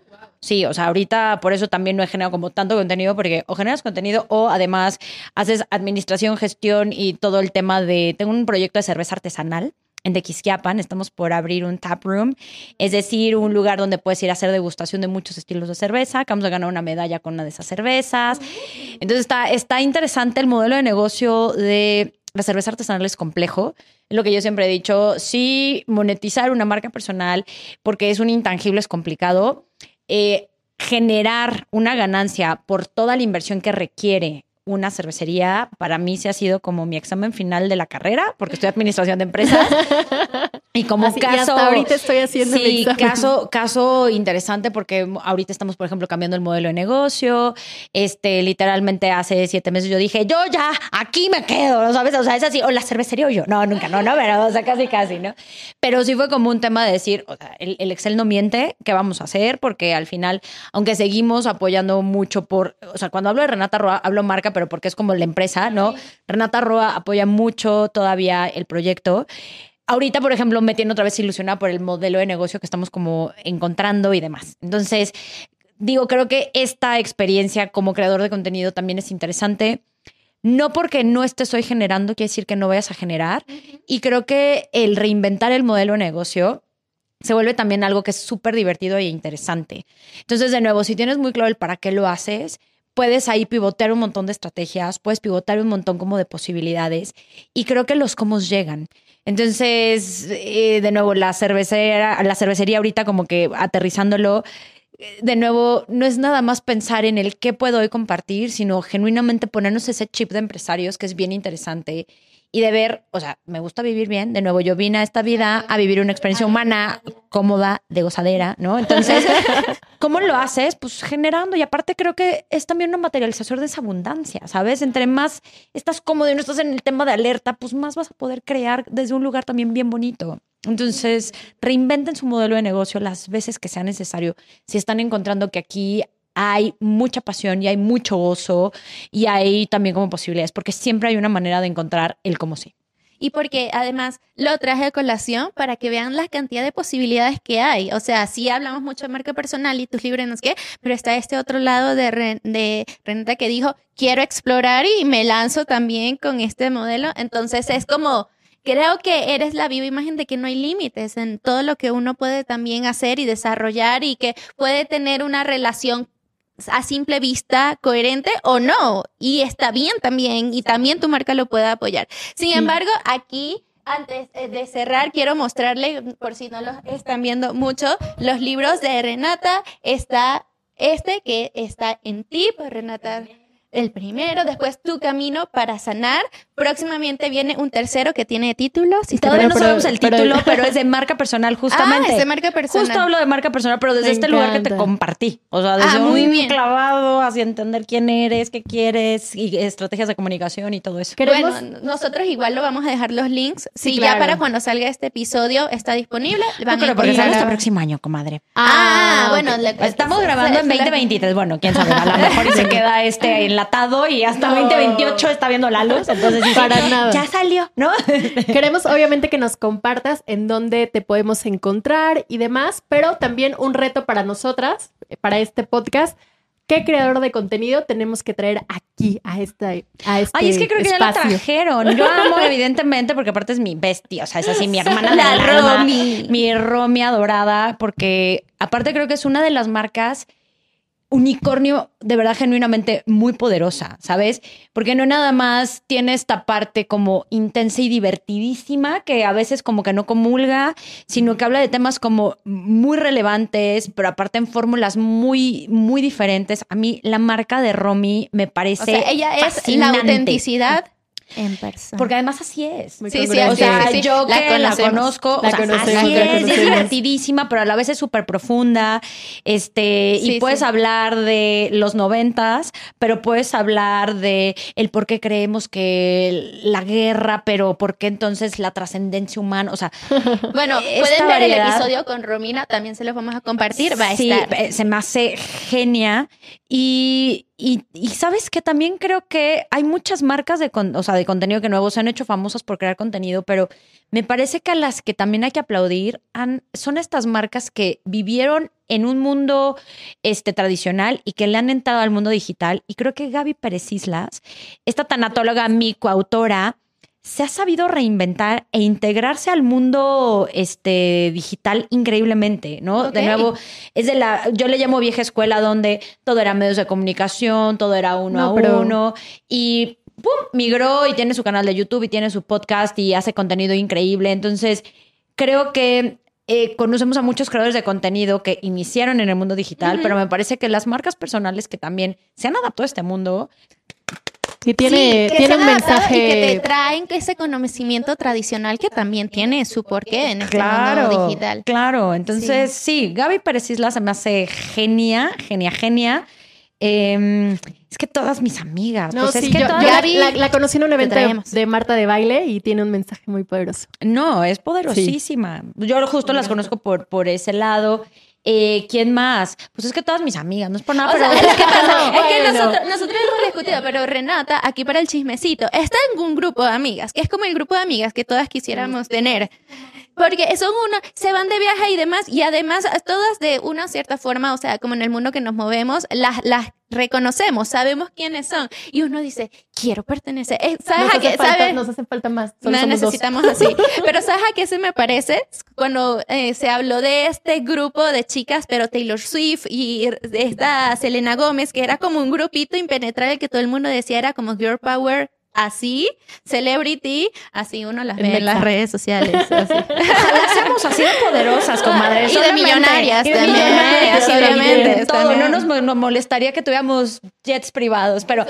Sí, o sea, ahorita por eso también no he generado como tanto contenido, porque o generas contenido o además haces administración, gestión y todo el tema de. Tengo un proyecto de cerveza artesanal en Tequisquiapan, estamos por abrir un tap room, es decir, un lugar donde puedes ir a hacer degustación de muchos estilos de cerveza, que vamos a ganar una medalla con una de esas cervezas. Entonces está, interesante el modelo de negocio de la cerveza artesanal es complejo. Lo que yo siempre he dicho. Sí, monetizar una marca personal, porque es un intangible, es complicado. Eh, generar una ganancia por toda la inversión que requiere una cervecería, para mí se ha sido como mi examen final de la carrera, porque estoy administración de empresas. y como Así, y caso. hasta ahorita estoy haciendo Sí, caso, caso interesante porque ahorita estamos, por ejemplo, cambiando el modelo de negocio. Este, literalmente hace siete meses yo dije, yo ya, aquí me quedo, ¿no sabes? O sea, es así, o la cervecería o yo. No, nunca, no, no, pero, o sea, casi, casi, ¿no? Pero sí fue como un tema de decir, o sea, el, el Excel no miente, ¿qué vamos a hacer? Porque al final, aunque seguimos apoyando mucho por, o sea, cuando hablo de Renata Roa, hablo marca, pero porque es como la empresa, ¿no? Renata Roa apoya mucho todavía el proyecto. Ahorita, por ejemplo, me tiene otra vez ilusionada por el modelo de negocio que estamos como encontrando y demás. Entonces, digo, creo que esta experiencia como creador de contenido también es interesante. No porque no estés hoy generando, quiere decir que no vayas a generar. Y creo que el reinventar el modelo de negocio se vuelve también algo que es súper divertido e interesante. Entonces, de nuevo, si tienes muy claro el para qué lo haces, puedes ahí pivotear un montón de estrategias, puedes pivotar un montón como de posibilidades y creo que los cómo llegan. Entonces, eh, de nuevo, la cervecera, la cervecería ahorita como que aterrizándolo, de nuevo, no es nada más pensar en el qué puedo hoy compartir, sino genuinamente ponernos ese chip de empresarios que es bien interesante y de ver, o sea, me gusta vivir bien. De nuevo, yo vine a esta vida a vivir una experiencia humana cómoda, de gozadera, ¿no? Entonces, ¿cómo lo haces? Pues generando. Y aparte creo que es también una materialización de esa abundancia, ¿sabes? Entre más estás cómodo y no estás en el tema de alerta, pues más vas a poder crear desde un lugar también bien bonito. Entonces, reinventen su modelo de negocio las veces que sea necesario. Si están encontrando que aquí hay mucha pasión y hay mucho gozo y hay también como posibilidades, porque siempre hay una manera de encontrar el cómo sí. Y porque además lo traje a colación para que vean la cantidad de posibilidades que hay. O sea, sí hablamos mucho de marca personal y tus libros, no sé qué, pero está este otro lado de, Ren- de Renata que dijo, quiero explorar y me lanzo también con este modelo. Entonces es como, creo que eres la viva imagen de que no hay límites en todo lo que uno puede también hacer y desarrollar y que puede tener una relación a simple vista coherente o no. Y está bien también, y también tu marca lo puede apoyar. Sin embargo, aquí, antes eh, de cerrar, quiero mostrarle, por si no los están viendo mucho, los libros de Renata. Está este que está en tip, Renata. El primero, después Tu Camino para Sanar. Próximamente viene un tercero que tiene título. Si Todavía Pero- no pero- sabemos el pero- título, pero es de marca personal justamente. Ah, es de marca personal. Justo hablo de marca personal, pero desde Me este lugar que te encanta. compartí. O sea, desde Ah, muy un bien. clavado hacia entender quién eres, qué quieres y estrategias de comunicación y todo eso. Queremos- Bueno, nosotros igual lo vamos a dejar los links. Sí, si claro. ya para cuando salga este episodio está disponible, van No, pero a porque sale hasta próximo año, comadre. Ah, bueno, ok. le- Estamos grabando en se- 2023. Bueno, quién sabe, a lo mejor y se queda este y hasta No. 2028 está viendo la luz. Entonces Para nada. ya salió, ¿no? Queremos obviamente que nos compartas en dónde te podemos encontrar y demás, pero también un reto para nosotras, eh, para este podcast. ¿Qué creador de contenido tenemos que traer aquí a esta a este Ay, es que creo que ya la espacio? trajeron. Yo amo, evidentemente, porque aparte es mi bestia. O sea, es así mi hermana La Romy. Mi Romy adorada, porque aparte creo que es una de las marcas unicornio de verdad genuinamente muy poderosa, ¿sabes? Porque no nada más tiene esta parte como intensa y divertidísima que a veces como que no comulga, sino que habla de temas como muy relevantes, pero aparte en fórmulas muy muy diferentes. A mí la marca de Romy me parece O sea, ella es la autenticidad en persona. Porque además así es. Muy Sí, sí. O sea, yo La que la conozco, La o sea, conocemos, así la es, y es divertidísima, pero a la vez es súper profunda, este, Sí, y puedes sí. hablar de los noventas, pero puedes hablar de el por qué creemos que la guerra, pero por qué entonces la trascendencia humana, o sea, Bueno, pueden ver el episodio con Romina, también se los vamos a compartir, va a sí, estar. eh, se me hace genia. Y, y, y sabes que también creo que hay muchas marcas de, con- o sea, de contenido que nuevos se han hecho famosas por crear contenido, pero me parece que a las que también hay que aplaudir son estas marcas que vivieron en un mundo este, tradicional y que le han entrado al mundo digital. Y creo que Gaby Pérez Islas, esta tanatóloga, mi coautora, se ha sabido reinventar e integrarse al mundo este, digital increíblemente, ¿no? De nuevo, es de la, yo le llamo vieja escuela donde todo era medios de comunicación, todo era uno No, a pero- uno y ¡pum! migró y tiene su canal de YouTube y tiene su podcast y hace contenido increíble. Entonces, creo que eh, conocemos a muchos creadores de contenido que iniciaron en el mundo digital, pero me parece que las marcas personales que también se han adaptado a este mundo, Y tiene, Sí, que tiene un mensaje. Y que te traen ese conocimiento tradicional que también tiene su porqué en este mundo digital. Claro, entonces sí, Gaby Pérez Isla se me hace genia, genia, genia. Eh, es que todas mis amigas, No, pues sí, es que yo, todas- Gaby, la- la conocí en un evento de Marta de baile y tiene un mensaje muy poderoso. No, es poderosísima. Yo justo las conozco por, por ese lado. Eh, ¿Quién más? Pues es que todas mis amigas, no es por nada, O pero sea, es que pasa, es que Bueno. nosotros, nosotros hemos discutido, pero Renata, aquí para el chismecito, está en un grupo de amigas, que es como el grupo de amigas que todas quisiéramos tener. Porque son uno, se van de viaje y demás, y además todas de una cierta forma, o sea, como en el mundo que nos movemos, las, las reconocemos, sabemos quiénes son. Y uno dice, quiero pertenecer. Eh, ¿Sabes Nos a hace, qué? falta, ¿Sabes? nos hace falta más. Solo No somos dos. necesitamos así. Pero ¿sabes a qué se me parece? Cuando eh, se habló de este grupo de chicas, pero Taylor Swift y esta Selena Gómez, que era como un grupito impenetrable que todo el mundo decía era como Girl Power. Así, celebrity, así uno las ve en las redes sociales. así. Ojalá seamos así de poderosas, comadres. Y de solamente. millonarias Y de también, millonarias, sí, obviamente. también, Todo. también. No nos mo- nos molestaría que tuviéramos jets privados, pero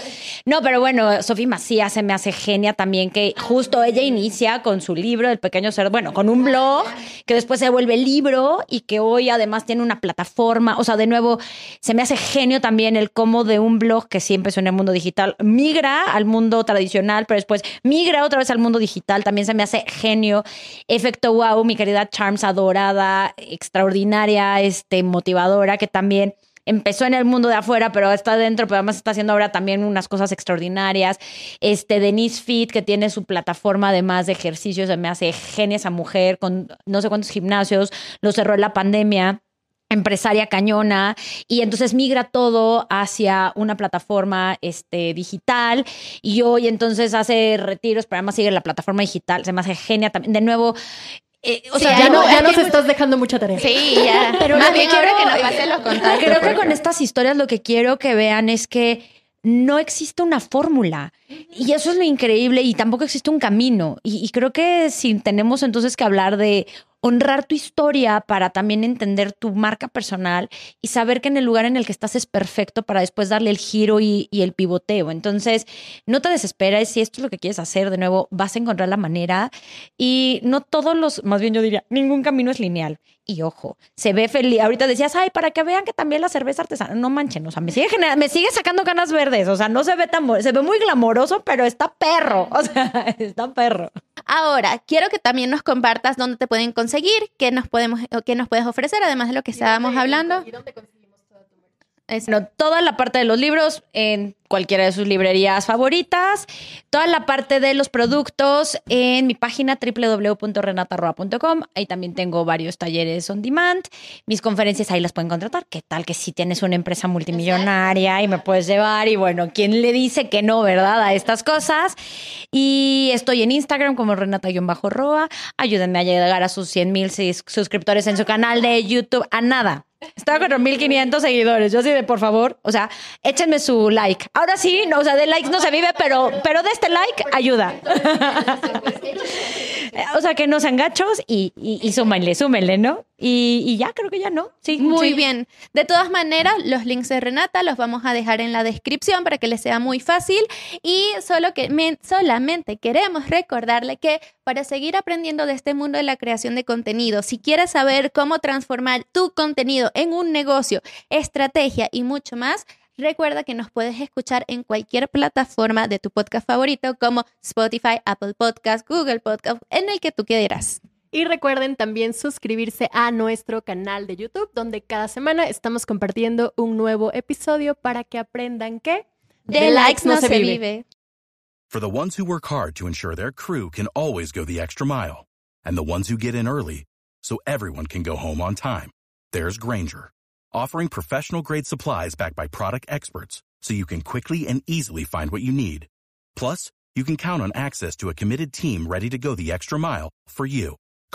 no, pero bueno, Sofía Macías se me hace genia también que justo ella inicia con su libro El pequeño cerdo, bueno, con un blog que después se vuelve libro y que hoy además tiene una plataforma, o sea, de nuevo se me hace genio también el cómo de un blog que sí empezó en el mundo digital migra al mundo tradicional, pero después migra otra vez al mundo digital, también se me hace genio. Efecto wow, mi querida Charms adorada, extraordinaria, este motivadora que también empezó en el mundo de afuera, pero está dentro, pero además está haciendo ahora también unas cosas extraordinarias. Este Denise Fit, que tiene su plataforma además de ejercicios, se me hace genia esa mujer con no sé cuántos gimnasios, lo cerró en la pandemia empresaria cañona y entonces migra todo hacia una plataforma este, digital y hoy entonces hace retiros, pero además sigue la plataforma digital, se me hace genia también. De nuevo, eh, o Sí, sea, Ya, no, ya nos que- estás dejando mucha tarea. Sí, ya. pero Más bien quiero- que nos pasen los contactos. Creo que con estas historias lo que quiero que vean es que no existe una fórmula. Y eso es lo increíble y tampoco existe un camino. Y, y creo que si tenemos entonces que hablar de honrar tu historia para también entender tu marca personal y saber que en el lugar en el que estás es perfecto para después darle el giro y, el pivoteo. Entonces, no te desesperes si esto es lo que quieres hacer, de nuevo, vas a encontrar la manera y no todos los, más bien yo diría, ningún camino es lineal. Y ojo, se ve feliz. Ahorita decías, ay, para que vean que también la cerveza artesana. No manchen, o sea, me sigue, genera- me sigue sacando ganas verdes. O sea, no se ve tan, se ve muy glamoroso, pero está perro. O sea, está perro. Ahora, quiero que también nos compartas dónde te pueden conseguir, qué nos podemos, o qué nos puedes ofrecer, además de lo que estábamos hablando. Es- Bueno, toda la parte de los libros en cualquiera de sus librerías favoritas, toda la parte de los productos en mi página www.renatarroa.com. Ahí también tengo varios talleres on demand. Mis conferencias ahí las pueden contratar. ¿Qué tal que si tienes una empresa multimillonaria y me puedes llevar? Y bueno, ¿quién le dice que no, verdad? A estas cosas. Y estoy en Instagram como Renata-Roa. Ayúdenme a llegar a sus 100 mil suscriptores en su canal de YouTube. A nada. Estaba con 1500 seguidores. Yo así de, por favor, o sea, échenme su like. Ahora sí, no, o sea, de likes no se vive, pero, pero de este like ayuda. o sea, que no sean gachos y, y, y súmenle, súmenle, ¿no? Y, y ya, creo que ya no. Sí, Muy sí. bien. De todas maneras, los links de Renata los vamos a dejar en la descripción para que les sea muy fácil. Y solo que men- solamente queremos recordarle que para seguir aprendiendo de este mundo de la creación de contenido, si quieres saber cómo transformar tu contenido en un negocio, estrategia y mucho más, recuerda que nos puedes escuchar en cualquier plataforma de tu podcast favorito como Spotify, Apple Podcast, Google Podcast, en el que tú quieras. Y recuerden también suscribirse a nuestro canal de YouTube, donde cada semana estamos compartiendo un nuevo episodio para que aprendan que De likes no se vive. For the ones who work hard to ensure their crew can always go the extra mile, and the ones who get in early so everyone can go home on time, there's Granger, offering professional grade supplies backed by product experts so you can quickly and easily find what you need. Plus, you can count on access to a committed team ready to go the extra mile for you.